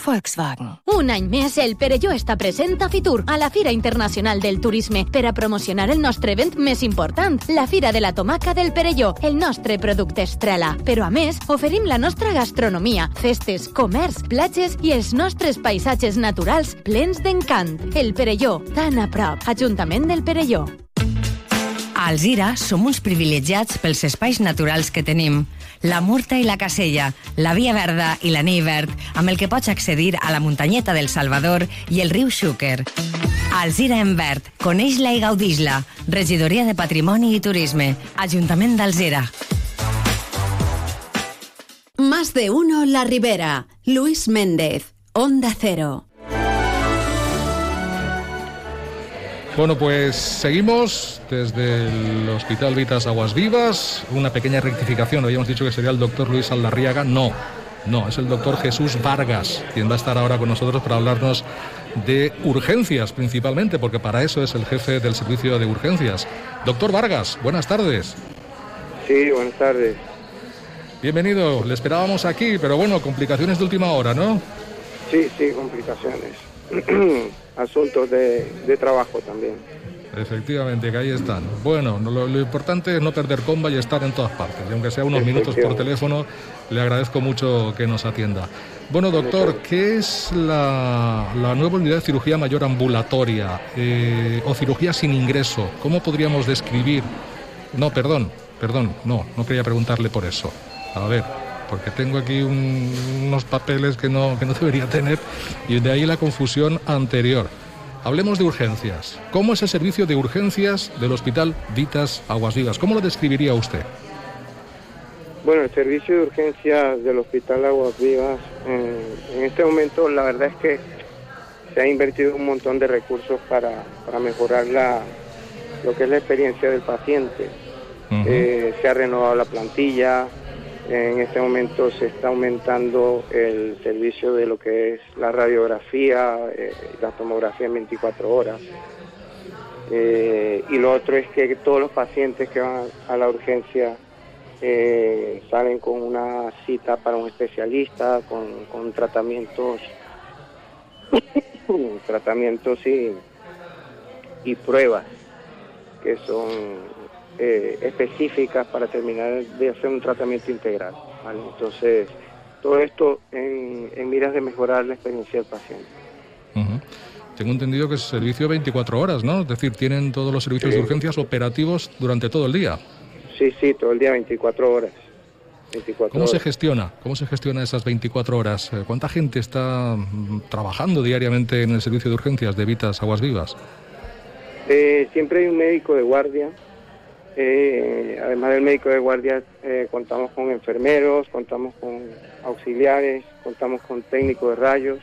Volkswagen. Un any més, el Perelló està present a Fitur, a la Fira Internacional del Turisme, per a promocionar el nostre event més important, la Fira de la Tomaca del Perelló, el nostre producte estrella. Però a més, oferim la nostra gastronomia, festes, comerç, platges i els nostres paisatges naturals plens d'encant. El Perelló, tan a prop. Ajuntament del Perelló. A Alzira som uns privilegiats pels espais naturals que tenim. La Murta i la Casella, la Via Verda i la Verd, amb el que pots accedir a la muntanyeta del Salvador i el riu Xúquer. Alzira en verd, coneix-la i gaudix-la. Regidoria de Patrimoni i Turisme, Ajuntament d'Alzira. Más de uno La Ribera. Luis Méndez, Onda Cero. Bueno, pues seguimos desde el Hospital Vitas Aguas Vivas. Una pequeña rectificación. Habíamos dicho que sería el doctor Luis Aldarriaga. No, no, es el doctor Jesús Vargas, quien va a estar ahora con nosotros para hablarnos de urgencias principalmente, porque para eso es el jefe del servicio de urgencias. Doctor Vargas, buenas tardes. Sí, buenas tardes. Bienvenido, le esperábamos aquí, pero bueno, complicaciones de última hora, ¿no? Sí, sí, complicaciones. Asuntos de, trabajo también. Efectivamente, que ahí están. Bueno, lo, importante es no perder comba y estar en todas partes. Y aunque sea unos minutos por teléfono, le agradezco mucho que nos atienda. Bueno, doctor, ¿qué es la, nueva unidad de cirugía mayor ambulatoria eh, o cirugía sin ingreso? ¿Cómo podríamos describir? No, perdón, perdón, no, no quería preguntarle por eso. A ver, porque tengo aquí unos papeles que no, que no debería tener y de ahí la confusión anterior. Hablemos de urgencias. ¿Cómo es el servicio de urgencias del Hospital Vitas Aguas Vivas? ¿Cómo lo describiría usted? Bueno, el servicio de urgencias del Hospital Aguas Vivas, en este momento la verdad es que se ha invertido un montón de recursos para, mejorar la, lo que es la experiencia del paciente. Eh, se ha renovado la plantilla, en este momento se está aumentando el servicio de lo que es la radiografía, eh, la tomografía en 24 horas. Eh, y lo otro es que todos los pacientes que van a la urgencia eh, salen con una cita para un especialista, con, tratamientos, tratamientos y, y pruebas que son eh, específicas para terminar de hacer un tratamiento integral. Entonces, todo esto en, miras de mejorar la experiencia del paciente. Tengo entendido que es servicio 24 horas, ¿no? Es decir, tienen todos los servicios de urgencias operativos durante todo el día. Sí, sí, todo el día 24 horas. ¿Cómo se gestiona? ¿Cómo se gestiona esas 24 horas? Eh, ¿Cuánta gente está mm, trabajando diariamente en el servicio de urgencias de Vitas Aguas Vivas? Eh, siempre hay un médico de guardia eh, además del médico de guardia, eh, contamos con enfermeros, contamos con auxiliares, contamos con técnicos de rayos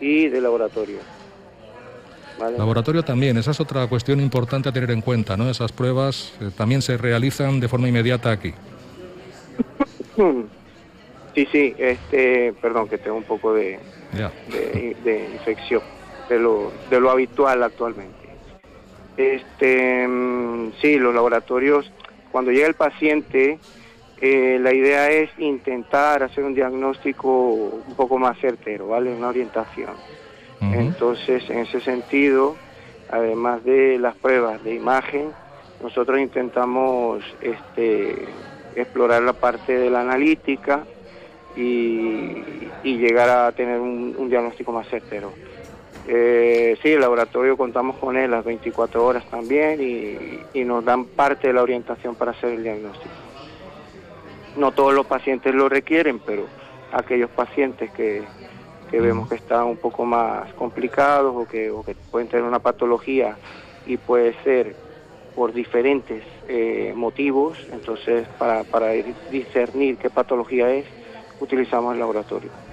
y de laboratorio. Laboratorio también, esa es otra cuestión importante a tener en cuenta, ¿no? Esas pruebas eh, también se realizan de forma inmediata aquí. Sí, sí, este, perdón, que tengo un poco de, de, infección, de lo, de lo habitual actualmente. Este, mm, sí, los laboratorios, cuando llega el paciente, eh, la idea es intentar hacer un diagnóstico un poco más certero, ¿vale? Una orientación. Entonces, en ese sentido, además de las pruebas de imagen, nosotros intentamos este, explorar la parte de la analítica y, llegar a tener un diagnóstico más certero. Eh, sí, el laboratorio contamos con él las 24 horas también y, nos dan parte de la orientación para hacer el diagnóstico. No todos los pacientes lo requieren, pero aquellos pacientes que, vemos que están un poco más complicados o que, pueden tener una patología y puede ser por diferentes eh, motivos, entonces para, para discernir qué patología es, utilizamos el laboratorio.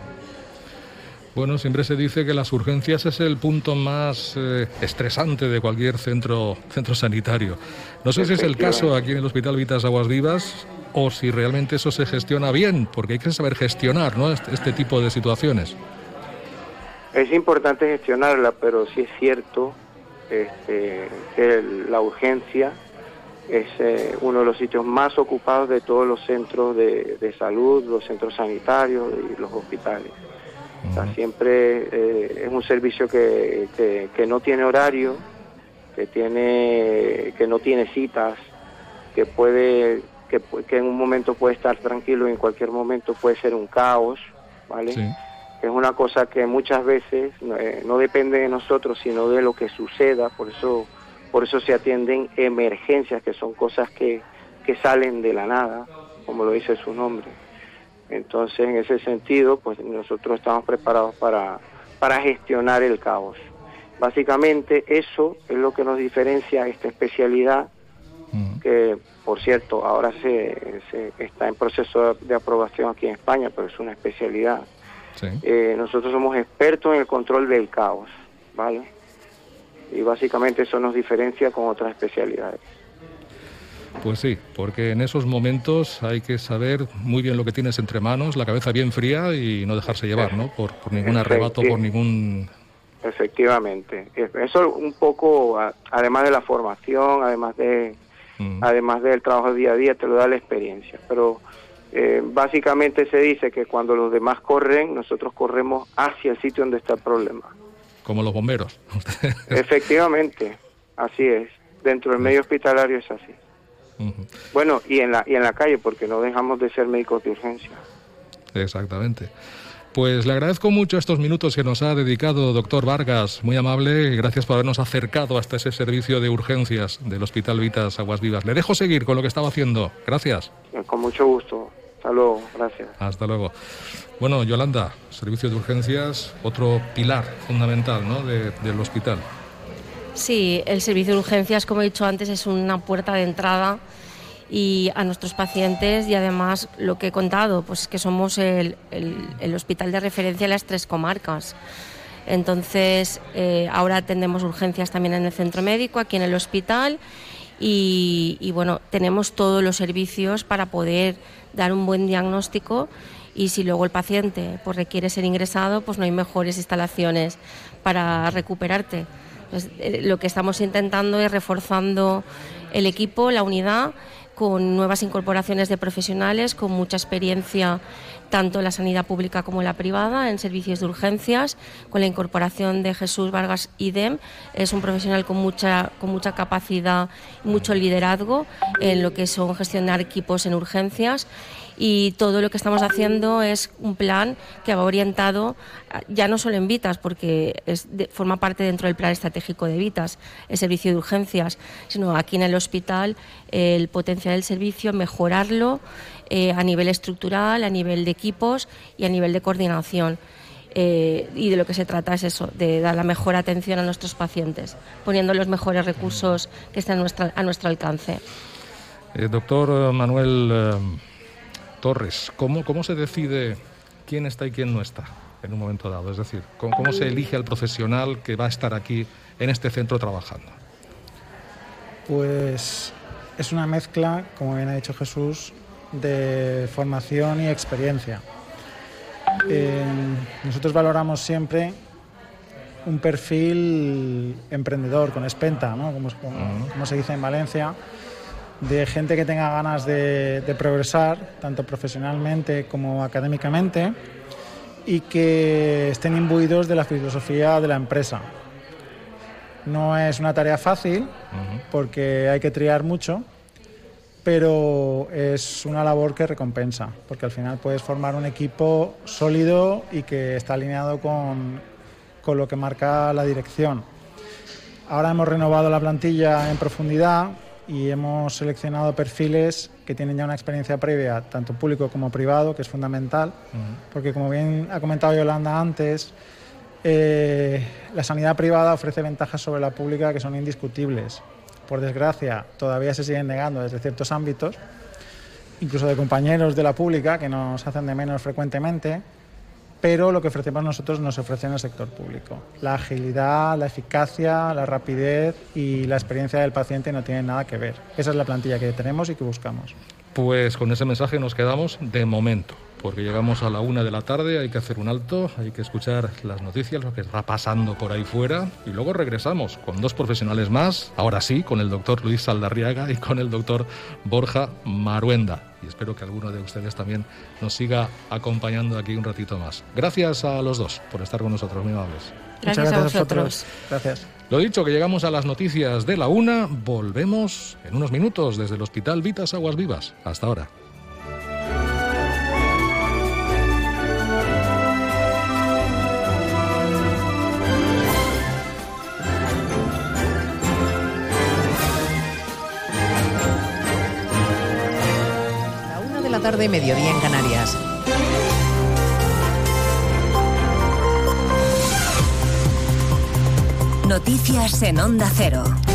Bueno, siempre se dice que las urgencias es el punto más eh, estresante de cualquier centro, centro sanitario. No sé si es el caso aquí en el Hospital Vitas Aguas Vivas o si realmente eso se gestiona bien, porque hay que saber gestionar ¿no? este, este tipo de situaciones. Es importante gestionarla, pero sí es cierto este, que la urgencia es eh, uno de los sitios más ocupados de todos los centros de salud, los centros sanitarios y los hospitales siempre eh, es un servicio que, que, no tiene horario, que tiene que no tiene citas, que puede que, que, en un momento puede estar tranquilo y en cualquier momento puede ser un caos, ¿vale? Es una cosa que muchas veces eh, no depende de nosotros, sino de lo que suceda, por eso por eso se atienden emergencias, que son cosas que, que salen de la nada, como lo dice su nombre. Entonces, en ese sentido, pues nosotros estamos preparados para, para gestionar el caos. Básicamente eso es lo que nos diferencia esta especialidad, que por cierto ahora se, se, está en proceso de aprobación aquí en España, pero es una especialidad. Eh, nosotros somos expertos en el control del caos, ¿vale? y básicamente eso nos diferencia con otras especialidades. Pues sí, porque en esos momentos hay que saber muy bien lo que tienes entre manos, la cabeza bien fría y no dejarse llevar, ¿no? Por, ningún arrebato, por ningún... Efectivamente. Eso un poco, además de la formación, además de mm. además del trabajo día a día, te lo da la experiencia. Pero eh, básicamente se dice que cuando los demás corren, nosotros corremos hacia el sitio donde está el problema como los bomberos. Efectivamente, así es. Dentro del medio hospitalario es así. Bueno, y en, la, y en la calle, porque no dejamos de ser médicos de urgencia. Exactamente. Pues le agradezco mucho estos minutos que nos ha dedicado doctor Vargas, muy amable, gracias por habernos acercado hasta ese servicio de urgencias del Hospital Vitas Aguas Vivas. Le dejo seguir con lo que estaba haciendo. Gracias. Con mucho gusto. Hasta luego, gracias. Hasta luego. Bueno, Yolanda, servicio de urgencias, otro pilar fundamental ¿no? del hospital. Sí, el servicio de urgencias, como he dicho antes, es una puerta de entrada y a nuestros pacientes y además lo que he contado, pues que somos el, hospital de referencia en las tres comarcas. Entonces, eh, ahora atendemos urgencias también en el centro médico, aquí en el hospital y, y bueno, tenemos todos los servicios para poder dar un buen diagnóstico y si luego el paciente pues, requiere ser ingresado, pues no hay mejores instalaciones para recuperarte. Eh, lo que estamos intentando es reforzando el equipo, la unidad, con nuevas incorporaciones de profesionales con mucha experiencia tanto en la sanidad pública como en la privada, en servicios de urgencias, con la incorporación de Jesús Vargas Idem. Es un profesional con mucha, con mucha capacidad mucho liderazgo en lo que son gestionar equipos en urgencias y todo lo que estamos haciendo es un plan que va orientado ya no solo en Vitas, porque es forma parte dentro del plan estratégico de Vitas, el servicio de urgencias, sino aquí en el hospital el potenciar el servicio, mejorarlo eh, a nivel estructural, a nivel de equipos y a nivel de coordinación. Eh, y de lo que se trata es eso, de dar la mejor atención a nuestros pacientes, poniendo los mejores recursos que están a, nuestra, a nuestro alcance. Eh, doctor Manuel Torres, ¿cómo, ¿cómo se decide quién está y quién no está en un momento dado? Es decir, ¿cómo, se elige al profesional que va a estar aquí en este centro trabajando? Pues es una mezcla, como bien ha dicho Jesús, de formación y experiencia. Eh, nosotros valoramos siempre un perfil emprendedor, con espenta, ¿no? como, como se dice en Valencia, de gente que tenga ganas de, progresar, tanto profesionalmente como académicamente, y que estén imbuidos de la filosofía de la empresa. No es una tarea fácil porque hay que triar mucho, pero es una labor que recompensa, porque al final puedes formar un equipo sólido y que está alineado con, con lo que marca la dirección. Ahora hemos renovado la plantilla en profundidad, y hemos seleccionado perfiles que tienen ya una experiencia previa, tanto público como privado, que es fundamental, porque como bien ha comentado Yolanda antes, eh, la sanidad privada ofrece ventajas sobre la pública que son indiscutibles. Por desgracia, todavía se siguen negando desde ciertos ámbitos, incluso de compañeros de la pública que nos hacen de menos frecuentemente, pero lo que ofrecemos nosotros nos ofrece en el sector público. La agilidad, la eficacia, la rapidez y la experiencia del paciente no tienen nada que ver. Esa es la plantilla que tenemos y que buscamos. Pues con ese mensaje nos quedamos de momento porque llegamos a la una de la tarde, hay que hacer un alto, hay que escuchar las noticias, lo que está pasando por ahí fuera, y luego regresamos con dos profesionales más, ahora sí, con el doctor Luis Saldarriaga y con el doctor Borja Maruenda. Y espero que alguno de ustedes también nos siga acompañando aquí un ratito más. Gracias a los dos por estar con nosotros, muy amables. Gracias, a vosotros. Gracias. Lo dicho, que llegamos a las noticias de la una, volvemos en unos minutos desde el Hospital Vitas Aguas Vivas. Hasta ahora. Tarde, mediodía en Canarias. Noticias en Onda Cero.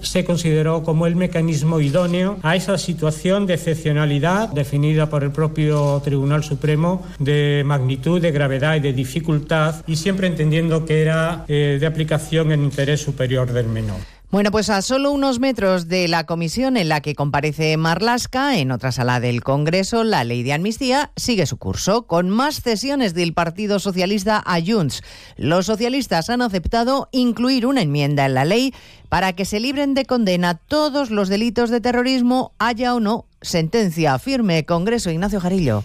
se consideró como el mecanismo idóneo a esa situación de excepcionalidad definida por el propio Tribunal Supremo de magnitud, de gravedad y de dificultad y siempre entendiendo que era eh, de aplicación en interés superior del menor. Bueno, pues a solo unos metros de la comisión en la que comparece Marlasca, en otra sala del Congreso, la ley de amnistía sigue su curso, con más cesiones del Partido Socialista a. Los socialistas han aceptado incluir una enmienda en la ley para que se libren de condena todos los delitos de terrorismo, haya o no sentencia firme. Congreso Ignacio Jarillo.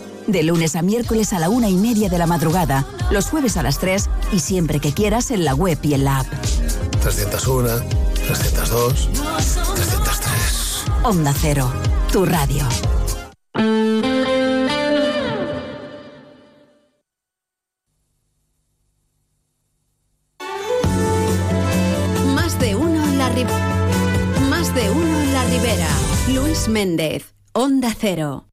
De lunes a miércoles a la una y media de la madrugada, los jueves a las 3 y siempre que quieras en la web y en la app. 301, 302, 303. Onda Cero, tu radio. Más de uno en la ribera. Más de uno en la ribera. Luis Méndez, Onda Cero.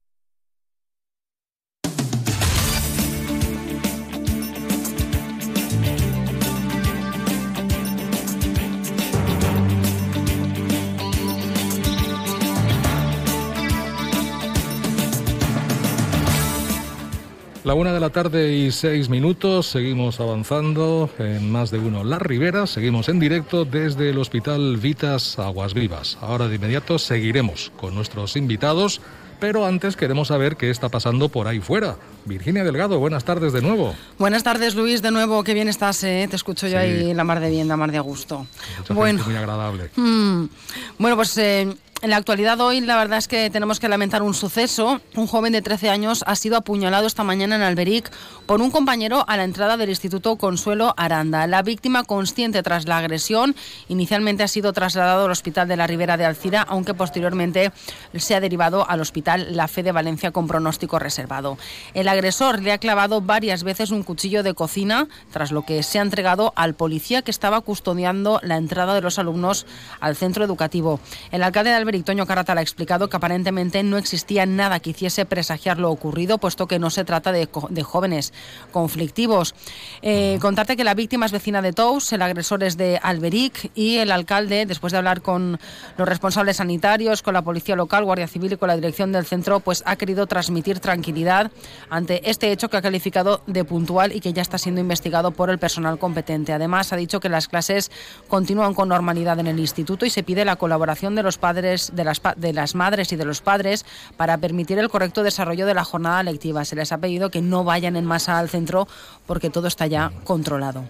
La una de la tarde y seis minutos, seguimos avanzando en más de uno La Ribera, seguimos en directo desde el Hospital Vitas Aguas Vivas. Ahora de inmediato seguiremos con nuestros invitados, pero antes queremos saber qué está pasando por ahí fuera. Virginia Delgado, buenas tardes de nuevo. Buenas tardes Luis, de nuevo, qué bien estás, ¿eh? te escucho yo ahí la mar de bien, la mar de gusto. Mucha bueno, muy agradable. Mm, bueno, pues... Eh, en la actualidad hoy la verdad es que tenemos que lamentar un suceso. Un joven de 13 años ha sido apuñalado esta mañana en Alberic por un compañero a la entrada del Instituto Consuelo Aranda. La víctima, consciente tras la agresión, inicialmente ha sido trasladado al Hospital de la Ribera de Alcira, aunque posteriormente se ha derivado al Hospital La Fe de Valencia con pronóstico reservado. El agresor le ha clavado varias veces un cuchillo de cocina, tras lo que se ha entregado al policía que estaba custodiando la entrada de los alumnos al centro educativo. El alcalde de Toño Caratal ha explicado que aparentemente no existía nada que hiciese presagiar lo ocurrido, puesto que no se trata de, jóvenes conflictivos. Eh, contarte que la víctima es vecina de Tous, el agresor es de Alberic y el alcalde, después de hablar con los responsables sanitarios, con la policía local, Guardia Civil y con la dirección del centro, pues ha querido transmitir tranquilidad ante este hecho que ha calificado de puntual y que ya está siendo investigado por el personal competente. Además, ha dicho que las clases continúan con normalidad en el instituto y se pide la colaboración de los padres de las, de las madres y de los padres para permitir el correcto desarrollo de la jornada lectiva. Se les ha pedido que no vayan en masa al centro porque todo está ya controlado.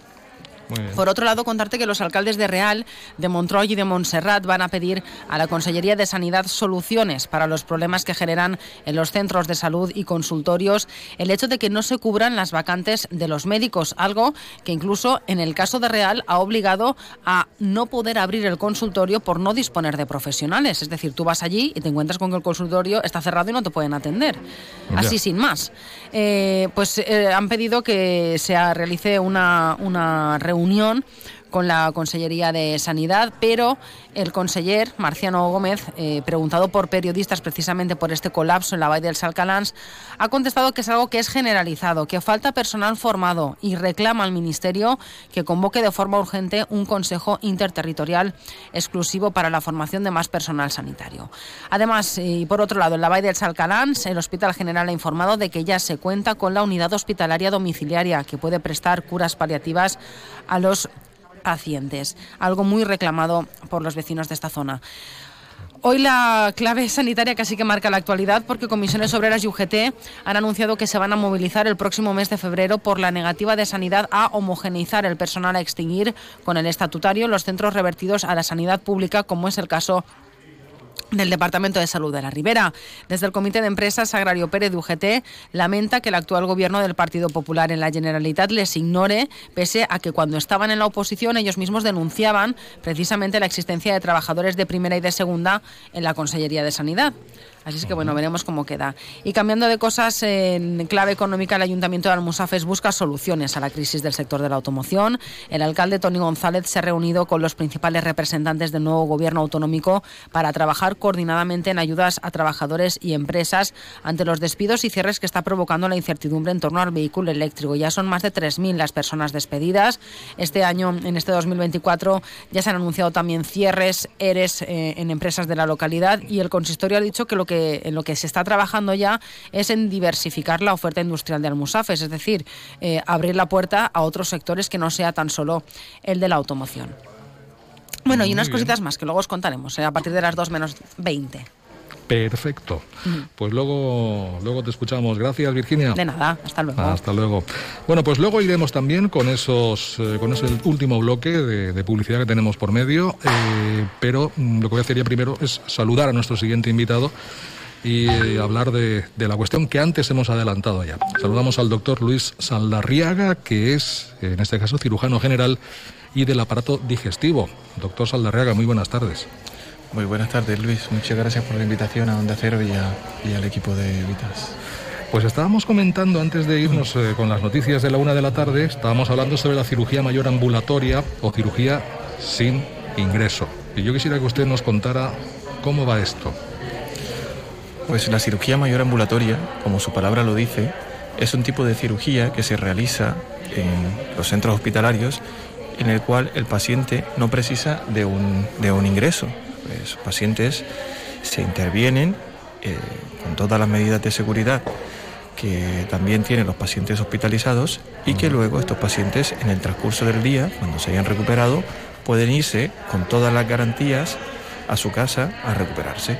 Por otro lado, contarte que los alcaldes de Real, de Montreuil y de Montserrat van a pedir a la Consellería de Sanidad soluciones para los problemas que generan en los centros de salud y consultorios el hecho de que no se cubran las vacantes de los médicos, algo que incluso en el caso de Real ha obligado a no poder abrir el consultorio por no disponer de profesionales. Es decir, tú vas allí y te encuentras con que el consultorio está cerrado y no te pueden atender. Así sin más. Eh, pues eh, han pedido que se realice una, una reunión unión con la Consellería de Sanidad, pero el conseller Marciano Gómez, eh, preguntado por periodistas precisamente por este colapso en la Valle del Salcalans, ha contestado que es algo que es generalizado, que falta personal formado y reclama al Ministerio que convoque de forma urgente un Consejo Interterritorial exclusivo para la formación de más personal sanitario. Además, y por otro lado, en la Valle del Salcalans, el Hospital General ha informado de que ya se cuenta con la unidad hospitalaria domiciliaria que puede prestar curas paliativas a los pacientes, algo muy reclamado por los vecinos de esta zona. Hoy la clave sanitaria casi que marca la actualidad porque Comisiones Obreras y UGT han anunciado que se van a movilizar el próximo mes de febrero por la negativa de sanidad a homogeneizar el personal a extinguir con el estatutario los centros revertidos a la sanidad pública, como es el caso del Departamento de Salud de la Ribera. Desde el Comité de Empresas Agrario Pérez de UGT lamenta que el actual gobierno del Partido Popular en la Generalitat les ignore, pese a que cuando estaban en la oposición ellos mismos denunciaban precisamente la existencia de trabajadores de primera y de segunda en la Consellería de Sanidad. Así es que bueno, veremos cómo queda. Y cambiando de cosas, en clave económica, el Ayuntamiento de Almusafes busca soluciones a la crisis del sector de la automoción. El alcalde Tony González se ha reunido con los principales representantes del nuevo gobierno autonómico para trabajar coordinadamente en ayudas a trabajadores y empresas ante los despidos y cierres que está provocando la incertidumbre en torno al vehículo eléctrico. Ya son más de 3.000 las personas despedidas. Este año, en este 2024, ya se han anunciado también cierres, ERES eh, en empresas de la localidad y el consistorio ha dicho que lo que, en lo que se está trabajando ya es en diversificar la oferta industrial de Almusafes, es decir, eh, abrir la puerta a otros sectores que no sea tan solo el de la automoción. Bueno, y unas cositas más que luego os contaremos eh, a partir de las 2 menos 20. Perfecto. Pues luego, luego te escuchamos. Gracias, Virginia. De nada, hasta luego. Hasta luego. Bueno, pues luego iremos también con esos, eh, con ese último bloque de, publicidad que tenemos por medio. Eh, pero mm, lo que voy a hacer ya primero es saludar a nuestro siguiente invitado y eh, hablar de, de, la cuestión que antes hemos adelantado ya. Saludamos al doctor Luis Saldarriaga, que es, en este caso, cirujano general y del aparato digestivo. Doctor Saldarriaga, muy buenas tardes. Muy buenas tardes, Luis. Muchas gracias por la invitación a Onda Cero y, y al equipo de Vitas. Pues estábamos comentando antes de irnos eh, con las noticias de la una de la tarde, estábamos hablando sobre la cirugía mayor ambulatoria o cirugía sin ingreso. Y yo quisiera que usted nos contara cómo va esto. Pues la cirugía mayor ambulatoria, como su palabra lo dice, es un tipo de cirugía que se realiza en los centros hospitalarios en el cual el paciente no precisa de un, de un ingreso, los pacientes se intervienen eh, con todas las medidas de seguridad que también tienen los pacientes hospitalizados y que luego estos pacientes en el transcurso del día, cuando se hayan recuperado, pueden irse con todas las garantías a su casa a recuperarse.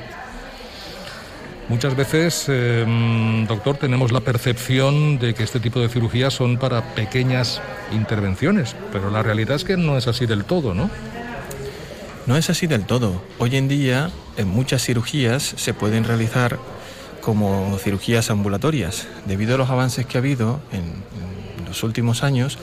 Muchas veces, em, doctor, tenemos la percepción de que este tipo de cirugías son para pequeñas intervenciones, pero la realidad es que no es así del todo, ¿no? No es así del todo. Hoy en día, en muchas cirugías se pueden realizar como cirugías ambulatorias. Debido a los avances que ha habido en, los últimos años,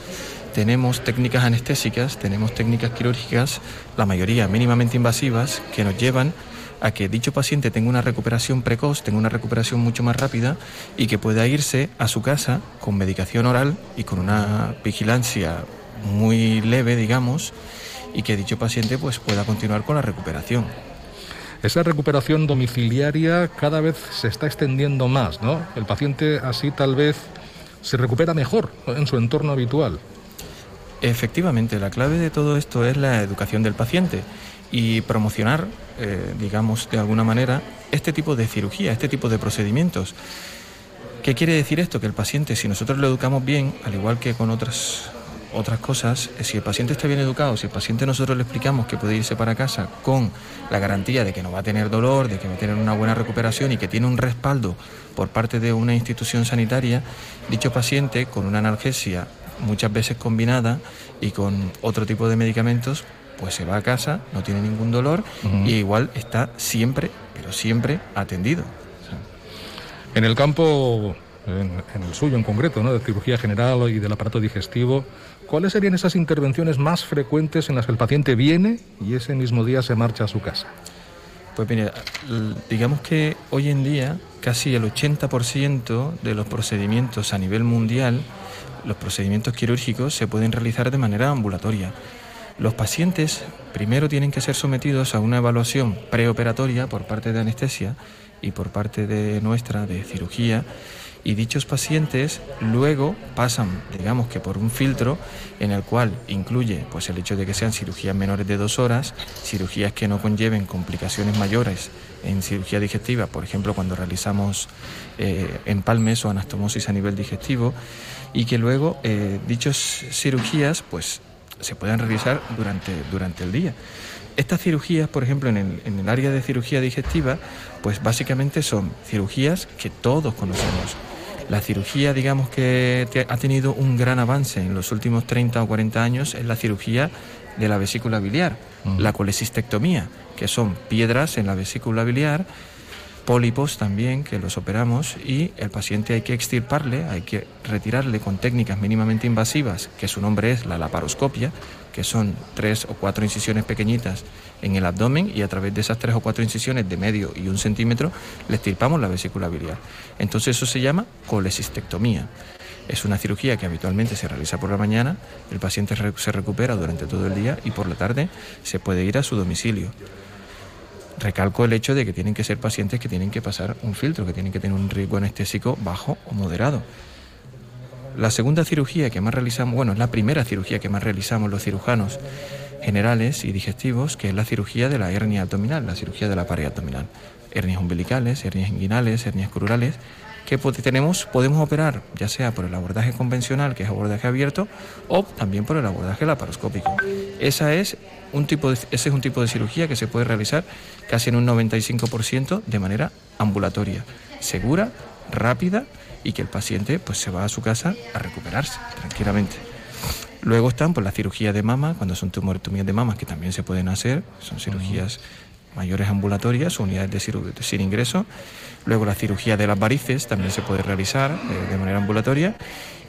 tenemos técnicas anestésicas, tenemos técnicas quirúrgicas, la mayoría mínimamente invasivas, que nos llevan a que dicho paciente tenga una recuperación precoz, tenga una recuperación mucho más rápida y que pueda irse a su casa con medicación oral y con una vigilancia muy leve, digamos, y que dicho paciente pues, pueda continuar con la recuperación. Esa recuperación domiciliaria cada vez se está extendiendo más, ¿no? El paciente así tal vez se recupera mejor en su entorno habitual. Efectivamente, la clave de todo esto es la educación del paciente y promocionar, eh, digamos, de alguna manera, este tipo de cirugía, este tipo de procedimientos. ¿Qué quiere decir esto? Que el paciente, si nosotros lo educamos bien, al igual que con otras otras cosas, si el paciente está bien educado, si el paciente nosotros le explicamos que puede irse para casa con la garantía de que no va a tener dolor, de que va a tener una buena recuperación y que tiene un respaldo por parte de una institución sanitaria, dicho paciente con una analgesia muchas veces combinada y con otro tipo de medicamentos, pues se va a casa, no tiene ningún dolor y igual está siempre, pero siempre atendido. En el campo en, el suyo en concreto, ¿no? de cirugía general y del aparato digestivo, ¿cuáles serían esas intervenciones más frecuentes en las que el paciente viene y ese mismo día se marcha a su casa? Pues mire, digamos que hoy en día casi el 80% de los procedimientos a nivel mundial, los procedimientos quirúrgicos, se pueden realizar de manera ambulatoria. Los pacientes primero tienen que ser sometidos a una evaluación preoperatoria por parte de anestesia y por parte de nuestra de cirugía y dichos pacientes luego pasan, digamos que por un filtro en el cual incluye pues el hecho de que sean cirugías menores de dos horas, cirugías que no conlleven complicaciones mayores en cirugía digestiva, por ejemplo cuando realizamos eh, empalmes o anastomosis a nivel digestivo, y que luego eh, dichas cirugías pues se puedan realizar durante, durante el día. Estas cirugías, por ejemplo, en el, en el área de cirugía digestiva, pues básicamente son cirugías que todos conocemos la cirugía, digamos que ha tenido un gran avance en los últimos 30 o 40 años es la cirugía de la vesícula biliar, la colecistectomía, que son piedras en la vesícula biliar, pólipos también, que los operamos, y el paciente hay que extirparle, hay que retirarle con técnicas mínimamente invasivas, que su nombre es la laparoscopia, que son tres o cuatro incisiones pequeñitas en el abdomen y a través de esas tres o cuatro incisiones de medio y un centímetro le estirpamos la vesícula biliar. Entonces eso se llama colecistectomía. Es una cirugía que habitualmente se realiza por la mañana, el paciente se recupera durante todo el día y por la tarde se puede ir a su domicilio. Recalco el hecho de que tienen que ser pacientes que tienen que pasar un filtro, que tienen que tener un riesgo anestésico bajo o moderado. La segunda cirugía que más realizamos, bueno, es la primera cirugía que más realizamos los cirujanos generales y digestivos, que es la cirugía de la hernia abdominal, la cirugía de la pared abdominal. Hernias umbilicales, hernias inguinales, hernias crurales, que tenemos, podemos operar ya sea por el abordaje convencional, que es abordaje abierto, o también por el abordaje laparoscópico. Esa es un tipo ese es un tipo de cirugía que se puede realizar casi en un 95% de manera ambulatoria, segura, rápida y que el paciente pues se va a su casa a recuperarse tranquilamente. Luego están pues, la cirugía de mama, cuando son tumorectomías de mama, que también se pueden hacer, son cirugías mayores ambulatorias, unidades de sin ingreso. Luego la cirugía de las varices también se puede realizar eh, de manera ambulatoria.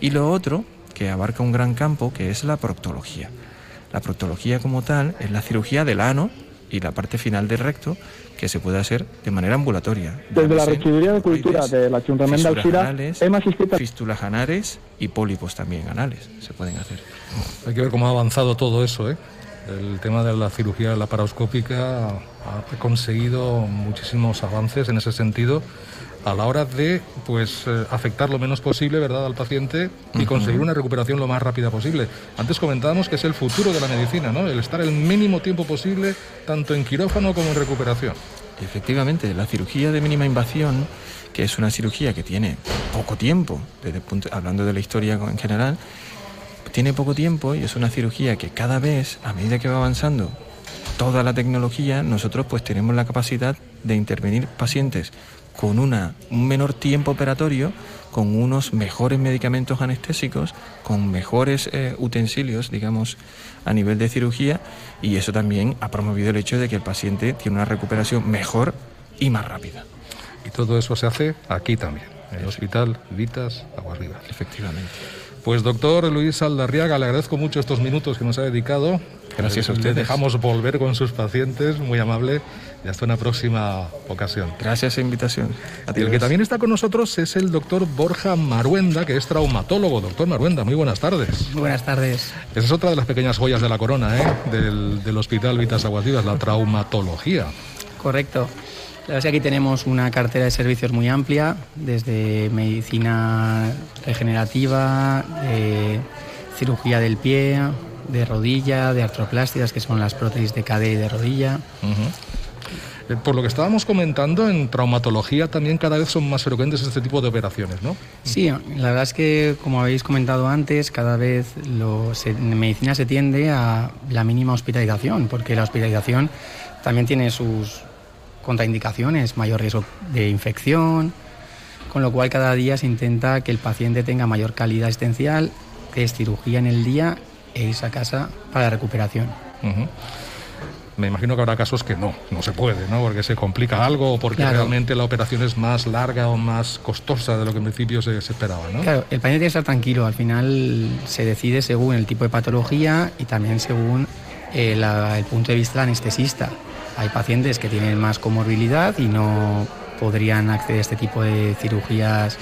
Y lo otro, que abarca un gran campo, que es la proctología. La proctología como tal es la cirugía del ano y la parte final del recto que se puede hacer de manera ambulatoria. Desde la Regiduría de Cultura de la Ayuntamiento de Alcira hemos. Fístulas anales y pólipos también anales se pueden hacer. Hay que ver cómo ha avanzado todo eso, ¿eh? El tema de la cirugía laparoscópica ha conseguido muchísimos avances en ese sentido a la hora de pues eh, afectar lo menos posible verdad al paciente y conseguir una recuperación lo más rápida posible. Antes comentábamos que es el futuro de la medicina no el estar el mínimo tiempo posible tanto en quirófano como en recuperación. Efectivamente la cirugía de mínima invasión que es una cirugía que tiene poco tiempo desde punto, hablando de la historia en general tiene poco tiempo y es una cirugía que cada vez a medida que va avanzando toda la tecnología nosotros pues tenemos la capacidad de intervenir pacientes con una, un menor tiempo operatorio, con unos mejores medicamentos anestésicos, con mejores eh, utensilios, digamos, a nivel de cirugía, y eso también ha promovido el hecho de que el paciente tiene una recuperación mejor y más rápida. Y todo eso se hace aquí también, en el Hospital Vitas Aguas Vivas. Efectivamente. Pues doctor Luis Aldarriaga, le agradezco mucho estos minutos que nos ha dedicado. Gracias a ustedes. Le dejamos volver con sus pacientes, muy amable y hasta una próxima ocasión. Gracias a invitación. Y el que también está con nosotros es el doctor Borja Maruenda, que es traumatólogo. Doctor Maruenda, muy buenas tardes. Muy buenas tardes. Esa es otra de las pequeñas joyas de la corona, ¿eh? del, Hospital Vitas Aguativas, la traumatología. Correcto. La verdad es que aquí tenemos una cartera de servicios muy amplia, desde medicina regenerativa, cirugía del pie, de rodilla, de artroplásticas, que son las prótesis de cadera y de rodilla. Eh, por lo que estábamos comentando, en traumatología también cada vez son más frecuentes este tipo de operaciones, ¿no? Sí, la verdad es que, como habéis comentado antes, cada vez en medicina se tiende a la mínima hospitalización, porque la hospitalización también tiene sus contraindicaciones, mayor riesgo de infección, con lo cual cada día se intenta que el paciente tenga mayor calidad existencial, que es cirugía en el día e irse a casa para la recuperación me imagino que habrá casos que no, no se puede, ¿no? Porque se complica algo o porque realmente la operación es más larga o más costosa de lo que en principio se, esperaba, ¿no? Claro, el paciente tiene que estar tranquilo, al final se decide según el tipo de patología y también según eh, el punto de vista del anestesista. Hay pacientes que tienen más comorbilidad y no podrían acceder a este tipo de cirugías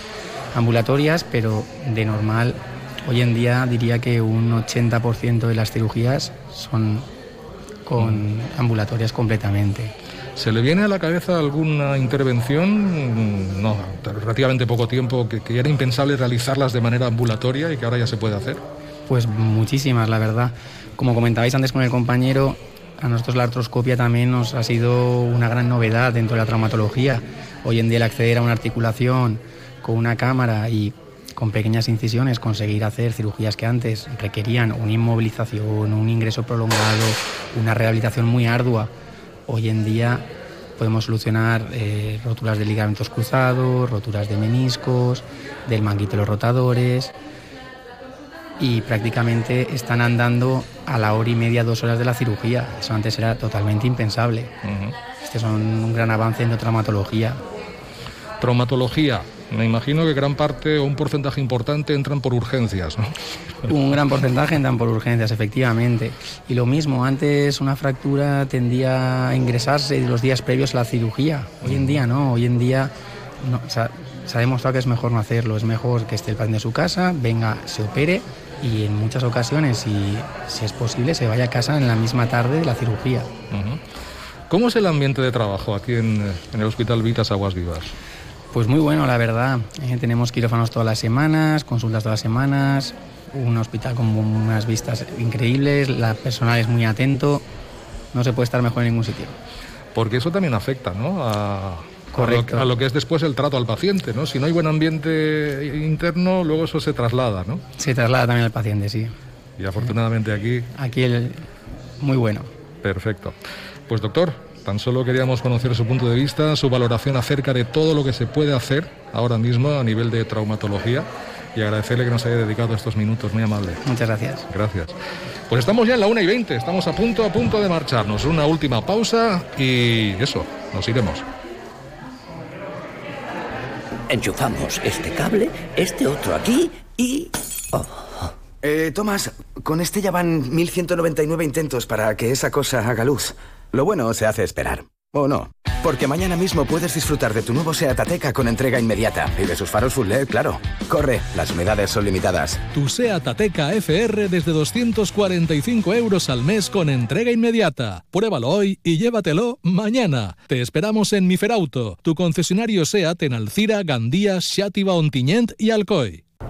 ambulatorias, pero de normal, hoy en día diría que un 80% de las cirugías son con ambulatorias completamente. ¿Se le viene a la cabeza alguna intervención, no, relativamente poco tiempo, que, era impensable realizarlas de manera ambulatoria y que ahora ya se puede hacer? Pues muchísimas, la verdad. Como comentabais antes con el compañero, a nosotros la artroscopia también nos ha sido una gran novedad dentro de la traumatología. Hoy en día el acceder a una articulación con una cámara y con pequeñas incisiones conseguir hacer cirugías que antes requerían una inmovilización, un ingreso prolongado, una rehabilitación muy ardua. Hoy en día podemos solucionar eh, roturas de ligamentos cruzados, roturas de meniscos, del manguito de los rotadores y prácticamente están andando a la hora y media, dos horas de la cirugía. Eso antes era totalmente impensable. Este es un, un gran avance en la traumatología. Traumatología, me imagino que gran parte o un porcentaje importante entran por urgencias, ¿no? Un gran porcentaje entran por urgencias, efectivamente. Y lo mismo, antes una fractura tendía a ingresarse los días previos a la cirugía. Hoy en día no, hoy en día no, se ha demostrado que es mejor no hacerlo, es mejor que esté el paciente en su casa, venga, se opere y en muchas ocasiones, si, si es posible, se vaya a casa en la misma tarde de la cirugía. ¿Cómo es el ambiente de trabajo aquí en, el Hospital Vitas Aguas Vivas? Pues muy bueno, la verdad. Eh, tenemos quirófanos todas las semanas, consultas todas las semanas, un hospital con unas vistas increíbles, la personal es muy atento, no se puede estar mejor en ningún sitio. Porque eso también afecta, ¿no? A, Correcto. A lo, que es después el trato al paciente, ¿no? Si no hay buen ambiente interno, luego eso se traslada, ¿no? Se traslada también al paciente, sí. Y afortunadamente aquí... Aquí el... muy bueno. Perfecto. Pues doctor, tan solo queríamos conocer su punto de vista, su valoración acerca de todo lo que se puede hacer ahora mismo a nivel de traumatología y agradecerle que nos haya dedicado estos minutos, muy amable. Muchas gracias. Gracias. Pues estamos ya en la 1 y 20, estamos a punto, a punto de marcharnos. Una última pausa y eso, nos iremos. Enchufamos este cable, este otro aquí y... Oh. Eh, Tomás, con este ya van 1199 intentos para que esa cosa haga luz. Lo bueno se hace esperar. ¿O no? Porque mañana mismo puedes disfrutar de tu nuevo SEAT Ateca con entrega inmediata. Y de sus faros full LED, claro. Corre, las unidades son limitadas. Tu SEAT Ateca FR desde 245 euros al mes con entrega inmediata. Pruébalo hoy y llévatelo mañana. Te esperamos en Miferauto, tu concesionario SEAT en Alcira, Gandía, Xátiva, Ontinyent y Alcoy.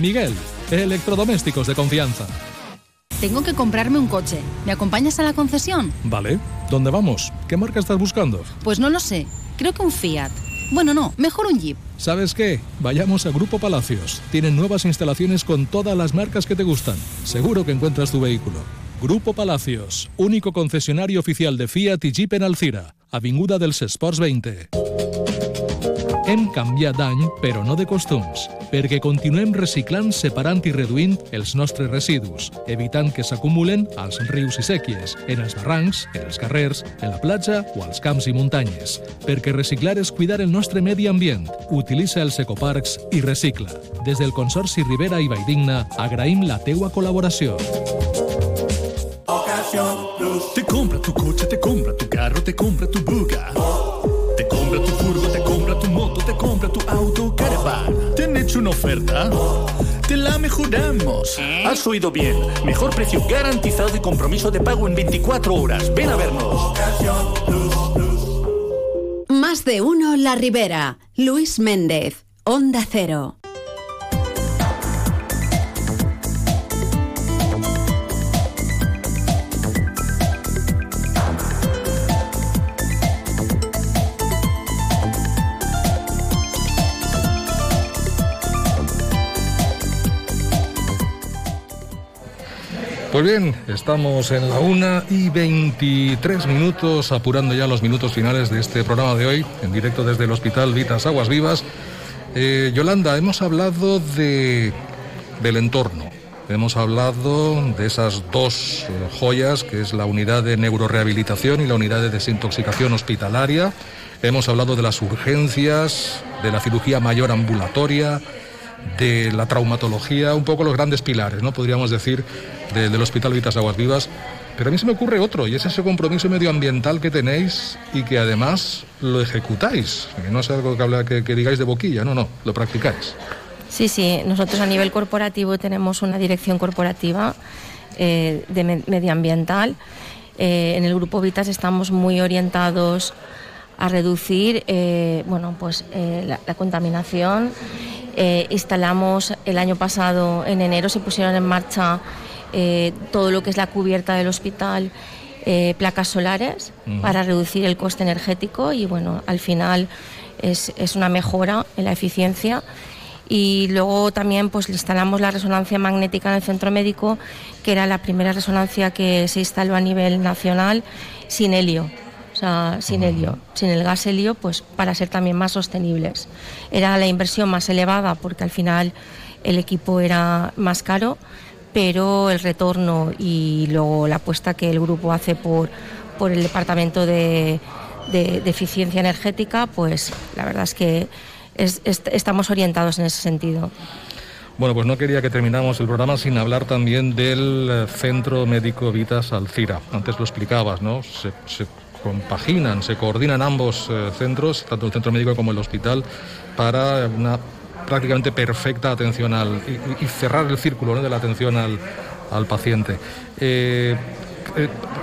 Miguel, electrodomésticos de confianza. Tengo que comprarme un coche. ¿Me acompañas a la concesión? Vale. ¿Dónde vamos? ¿Qué marca estás buscando? Pues no lo sé. Creo que un Fiat. Bueno, no, mejor un Jeep. ¿Sabes qué? Vayamos a Grupo Palacios. Tienen nuevas instalaciones con todas las marcas que te gustan. Seguro que encuentras tu vehículo. Grupo Palacios, único concesionario oficial de Fiat y Jeep en Alcira, Avinguda dels Sports 20. Hem canviat d'any, però no de costums, perquè continuem reciclant, separant i reduint els nostres residus, evitant que s'acumulen als rius i sèquies, en els barrancs, en els carrers, en la platja o als camps i muntanyes. Perquè reciclar és cuidar el nostre medi ambient. Utilitza els ecoparcs i recicla. Des del Consorci Rivera i Valldigna agraïm la teua col·laboració. Te compra tu coche, te compra tu carro, te compra tu buga. Compra tu auto, caravan. ¿Te han hecho una oferta? Te la mejoramos. Has oído bien. Mejor precio garantizado y compromiso de pago en 24 horas. Ven a vernos. Más de uno La Ribera. Luis Méndez. Onda Cero. Pues bien, estamos en la una y 23 minutos, apurando ya los minutos finales de este programa de hoy, en directo desde el Hospital Vitas Aguas Vivas. Eh, Yolanda, hemos hablado de, del entorno, hemos hablado de esas dos eh, joyas, que es la unidad de neurorehabilitación y la unidad de desintoxicación hospitalaria. Hemos hablado de las urgencias, de la cirugía mayor ambulatoria, de la traumatología, un poco los grandes pilares, ¿no? Podríamos decir, del Hospital Vitas Aguas Vivas. Pero a mí se me ocurre otro, y es ese compromiso medioambiental que tenéis y que además lo ejecutáis. Que no es algo que, habla, que, digáis de boquilla, no, no, lo practicáis. Sí, sí, nosotros a nivel corporativo tenemos una dirección corporativa eh, de medioambiental. Eh, en el grupo Vitas estamos muy orientados a reducir bueno, pues, la, contaminación. Instalamos el año pasado, en enero, se pusieron en marcha todo lo que es la cubierta del hospital, placas solares para reducir el coste energético y bueno, al final es, es una mejora en la eficiencia y luego también pues instalamos la resonancia magnética en el centro médico, que era la primera resonancia que se instaló a nivel nacional sin helio. Sea, sin helio, sin el gas helio, pues para ser también más sostenibles. Era la inversión más elevada porque al final el equipo era más caro, pero el retorno y luego la apuesta que el grupo hace por, por el departamento de, de eficiencia energética, pues la verdad es que estamos orientados en ese sentido. Bueno, pues no quería que termináramos el programa sin hablar también del eh, Centro Médico Vitas Alcira. Antes lo explicabas, ¿no? Se, compaginan, se coordinan ambos eh, centros, tanto el centro médico como el hospital, para una prácticamente perfecta atención al, y, cerrar el círculo de la atención al, paciente. Eh,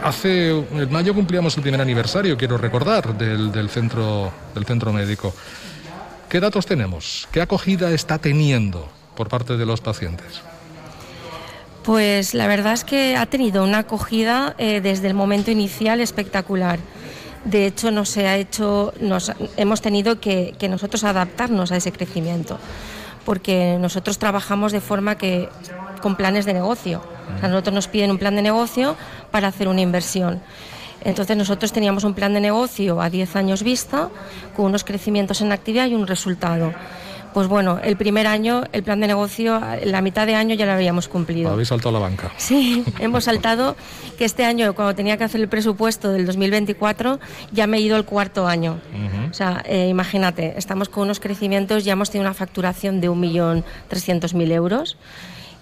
hace en mayo cumplíamos el primer aniversario, quiero recordar, del centro, del centro médico. ¿Qué datos tenemos? ¿Qué acogida está teniendo por parte de los pacientes? Pues la verdad es que ha tenido una acogida eh, desde el momento inicial espectacular. De hecho, se ha hecho, nos, hemos tenido que, nosotros adaptarnos a ese crecimiento, porque nosotros trabajamos de forma que con planes de negocio. O sea, nosotros nos piden un plan de negocio para hacer una inversión. Entonces nosotros teníamos un plan de negocio a 10 años vista, con unos crecimientos en actividad y un resultado. Pues bueno, el primer año, el plan de negocio, la mitad de año ya lo habíamos cumplido. Habéis saltado la banca. Sí, hemos saltado que este año, cuando tenía que hacer el presupuesto del 2024, ya me he ido el cuarto año. O sea, eh, imagínate, estamos con unos crecimientos, ya hemos tenido una facturación de 1.300.000 euros,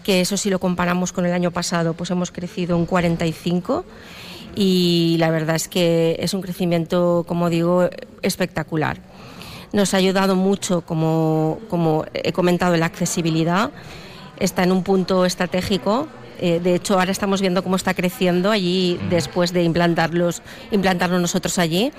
que eso si lo comparamos con el año pasado, pues hemos crecido un 45 y la verdad es que es un crecimiento, como digo, espectacular. Nos ha ayudado mucho, como, como he comentado, la accesibilidad. Está en un punto estratégico eh, de hecho, ahora estamos viendo cómo está creciendo allí después de implantarlos, implantarlo nosotros allí.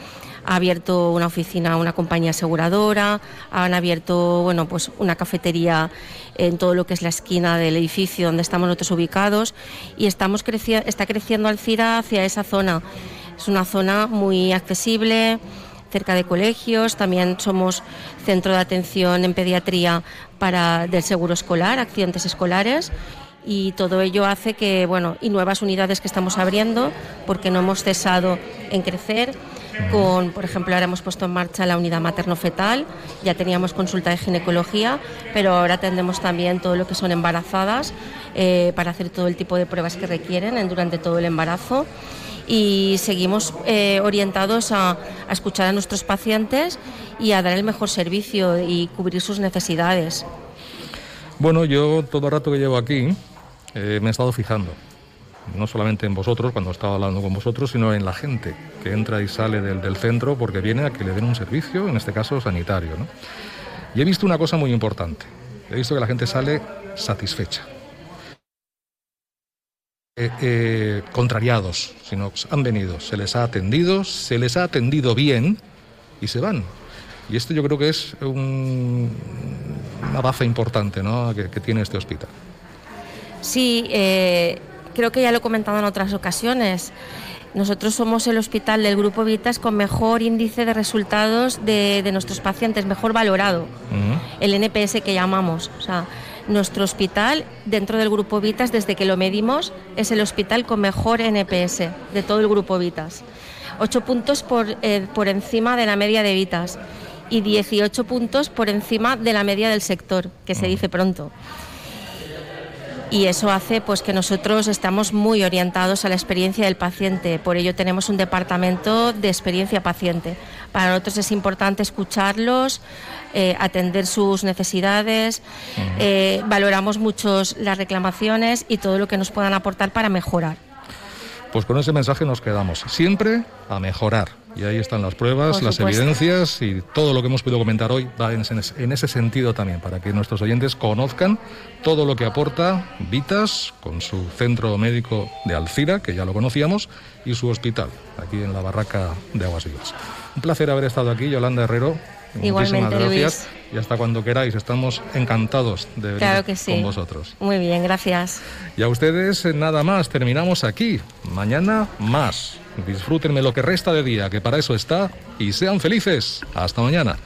Ha abierto una oficina, una compañía aseguradora, han abierto bueno, pues una cafetería en todo lo que es la esquina del edificio donde estamos nosotros ubicados y estamos está creciendo Alcira hacia esa zona. Es una zona muy accesible, cerca de colegios, también somos centro de atención en pediatría para del seguro escolar, accidentes escolares y todo ello hace que, bueno, y nuevas unidades que estamos abriendo, porque no hemos cesado en crecer. Con, por ejemplo, ahora hemos puesto en marcha la unidad materno-fetal, ya teníamos consulta de ginecología, pero ahora tendremos también todo lo que son embarazadas eh, para hacer todo el tipo de pruebas que requieren durante todo el embarazo. Y seguimos eh, orientados a, a escuchar a nuestros pacientes y a dar el mejor servicio y cubrir sus necesidades. Bueno, yo todo el rato que llevo aquí eh, me he estado fijando, no solamente en vosotros, cuando estaba hablando con vosotros, sino en la gente que entra y sale del, centro porque viene a que le den un servicio, en este caso sanitario. Y he visto una cosa muy importante, he visto que la gente sale satisfecha. Eh, eh, contrariados, sino han venido, se les ha atendido, se les ha atendido bien y se van. Y esto yo creo que es una base importante que tiene este hospital. Sí, eh, creo que ya lo he comentado en otras ocasiones. Nosotros somos el hospital del Grupo Vitas con mejor índice de resultados de, nuestros pacientes, mejor valorado, el NPS que llamamos. O sea, nuestro hospital dentro del Grupo Vitas, desde que lo medimos, es el hospital con mejor NPS de todo el Grupo Vitas. Ocho puntos por, eh, por encima de la media de Vitas y 18 puntos por encima de la media del sector, que se dice pronto y eso hace pues que nosotros estamos muy orientados a la experiencia del paciente, por ello tenemos un departamento de experiencia paciente. Para nosotros es importante escucharlos, eh, atender sus necesidades, eh, valoramos mucho las reclamaciones y todo lo que nos puedan aportar para mejorar. Pues con ese mensaje nos quedamos, siempre a mejorar, Y ahí están las pruebas, las evidencias y todo lo que hemos podido comentar hoy va en ese, en ese sentido también, para que nuestros oyentes conozcan todo lo que aporta Vitas con su centro médico de Alcira, que ya lo conocíamos, y su hospital, aquí en la barraca de Aguas Vivas. Un placer haber estado aquí, Yolanda Herrero. Igualmente, gracias. Y hasta cuando queráis, estamos encantados de venir con vosotros. Muy bien, gracias. Y a ustedes nada más, terminamos aquí. Mañana más. Disfrútenme lo que resta de día, que para eso está, y sean felices. Hasta mañana.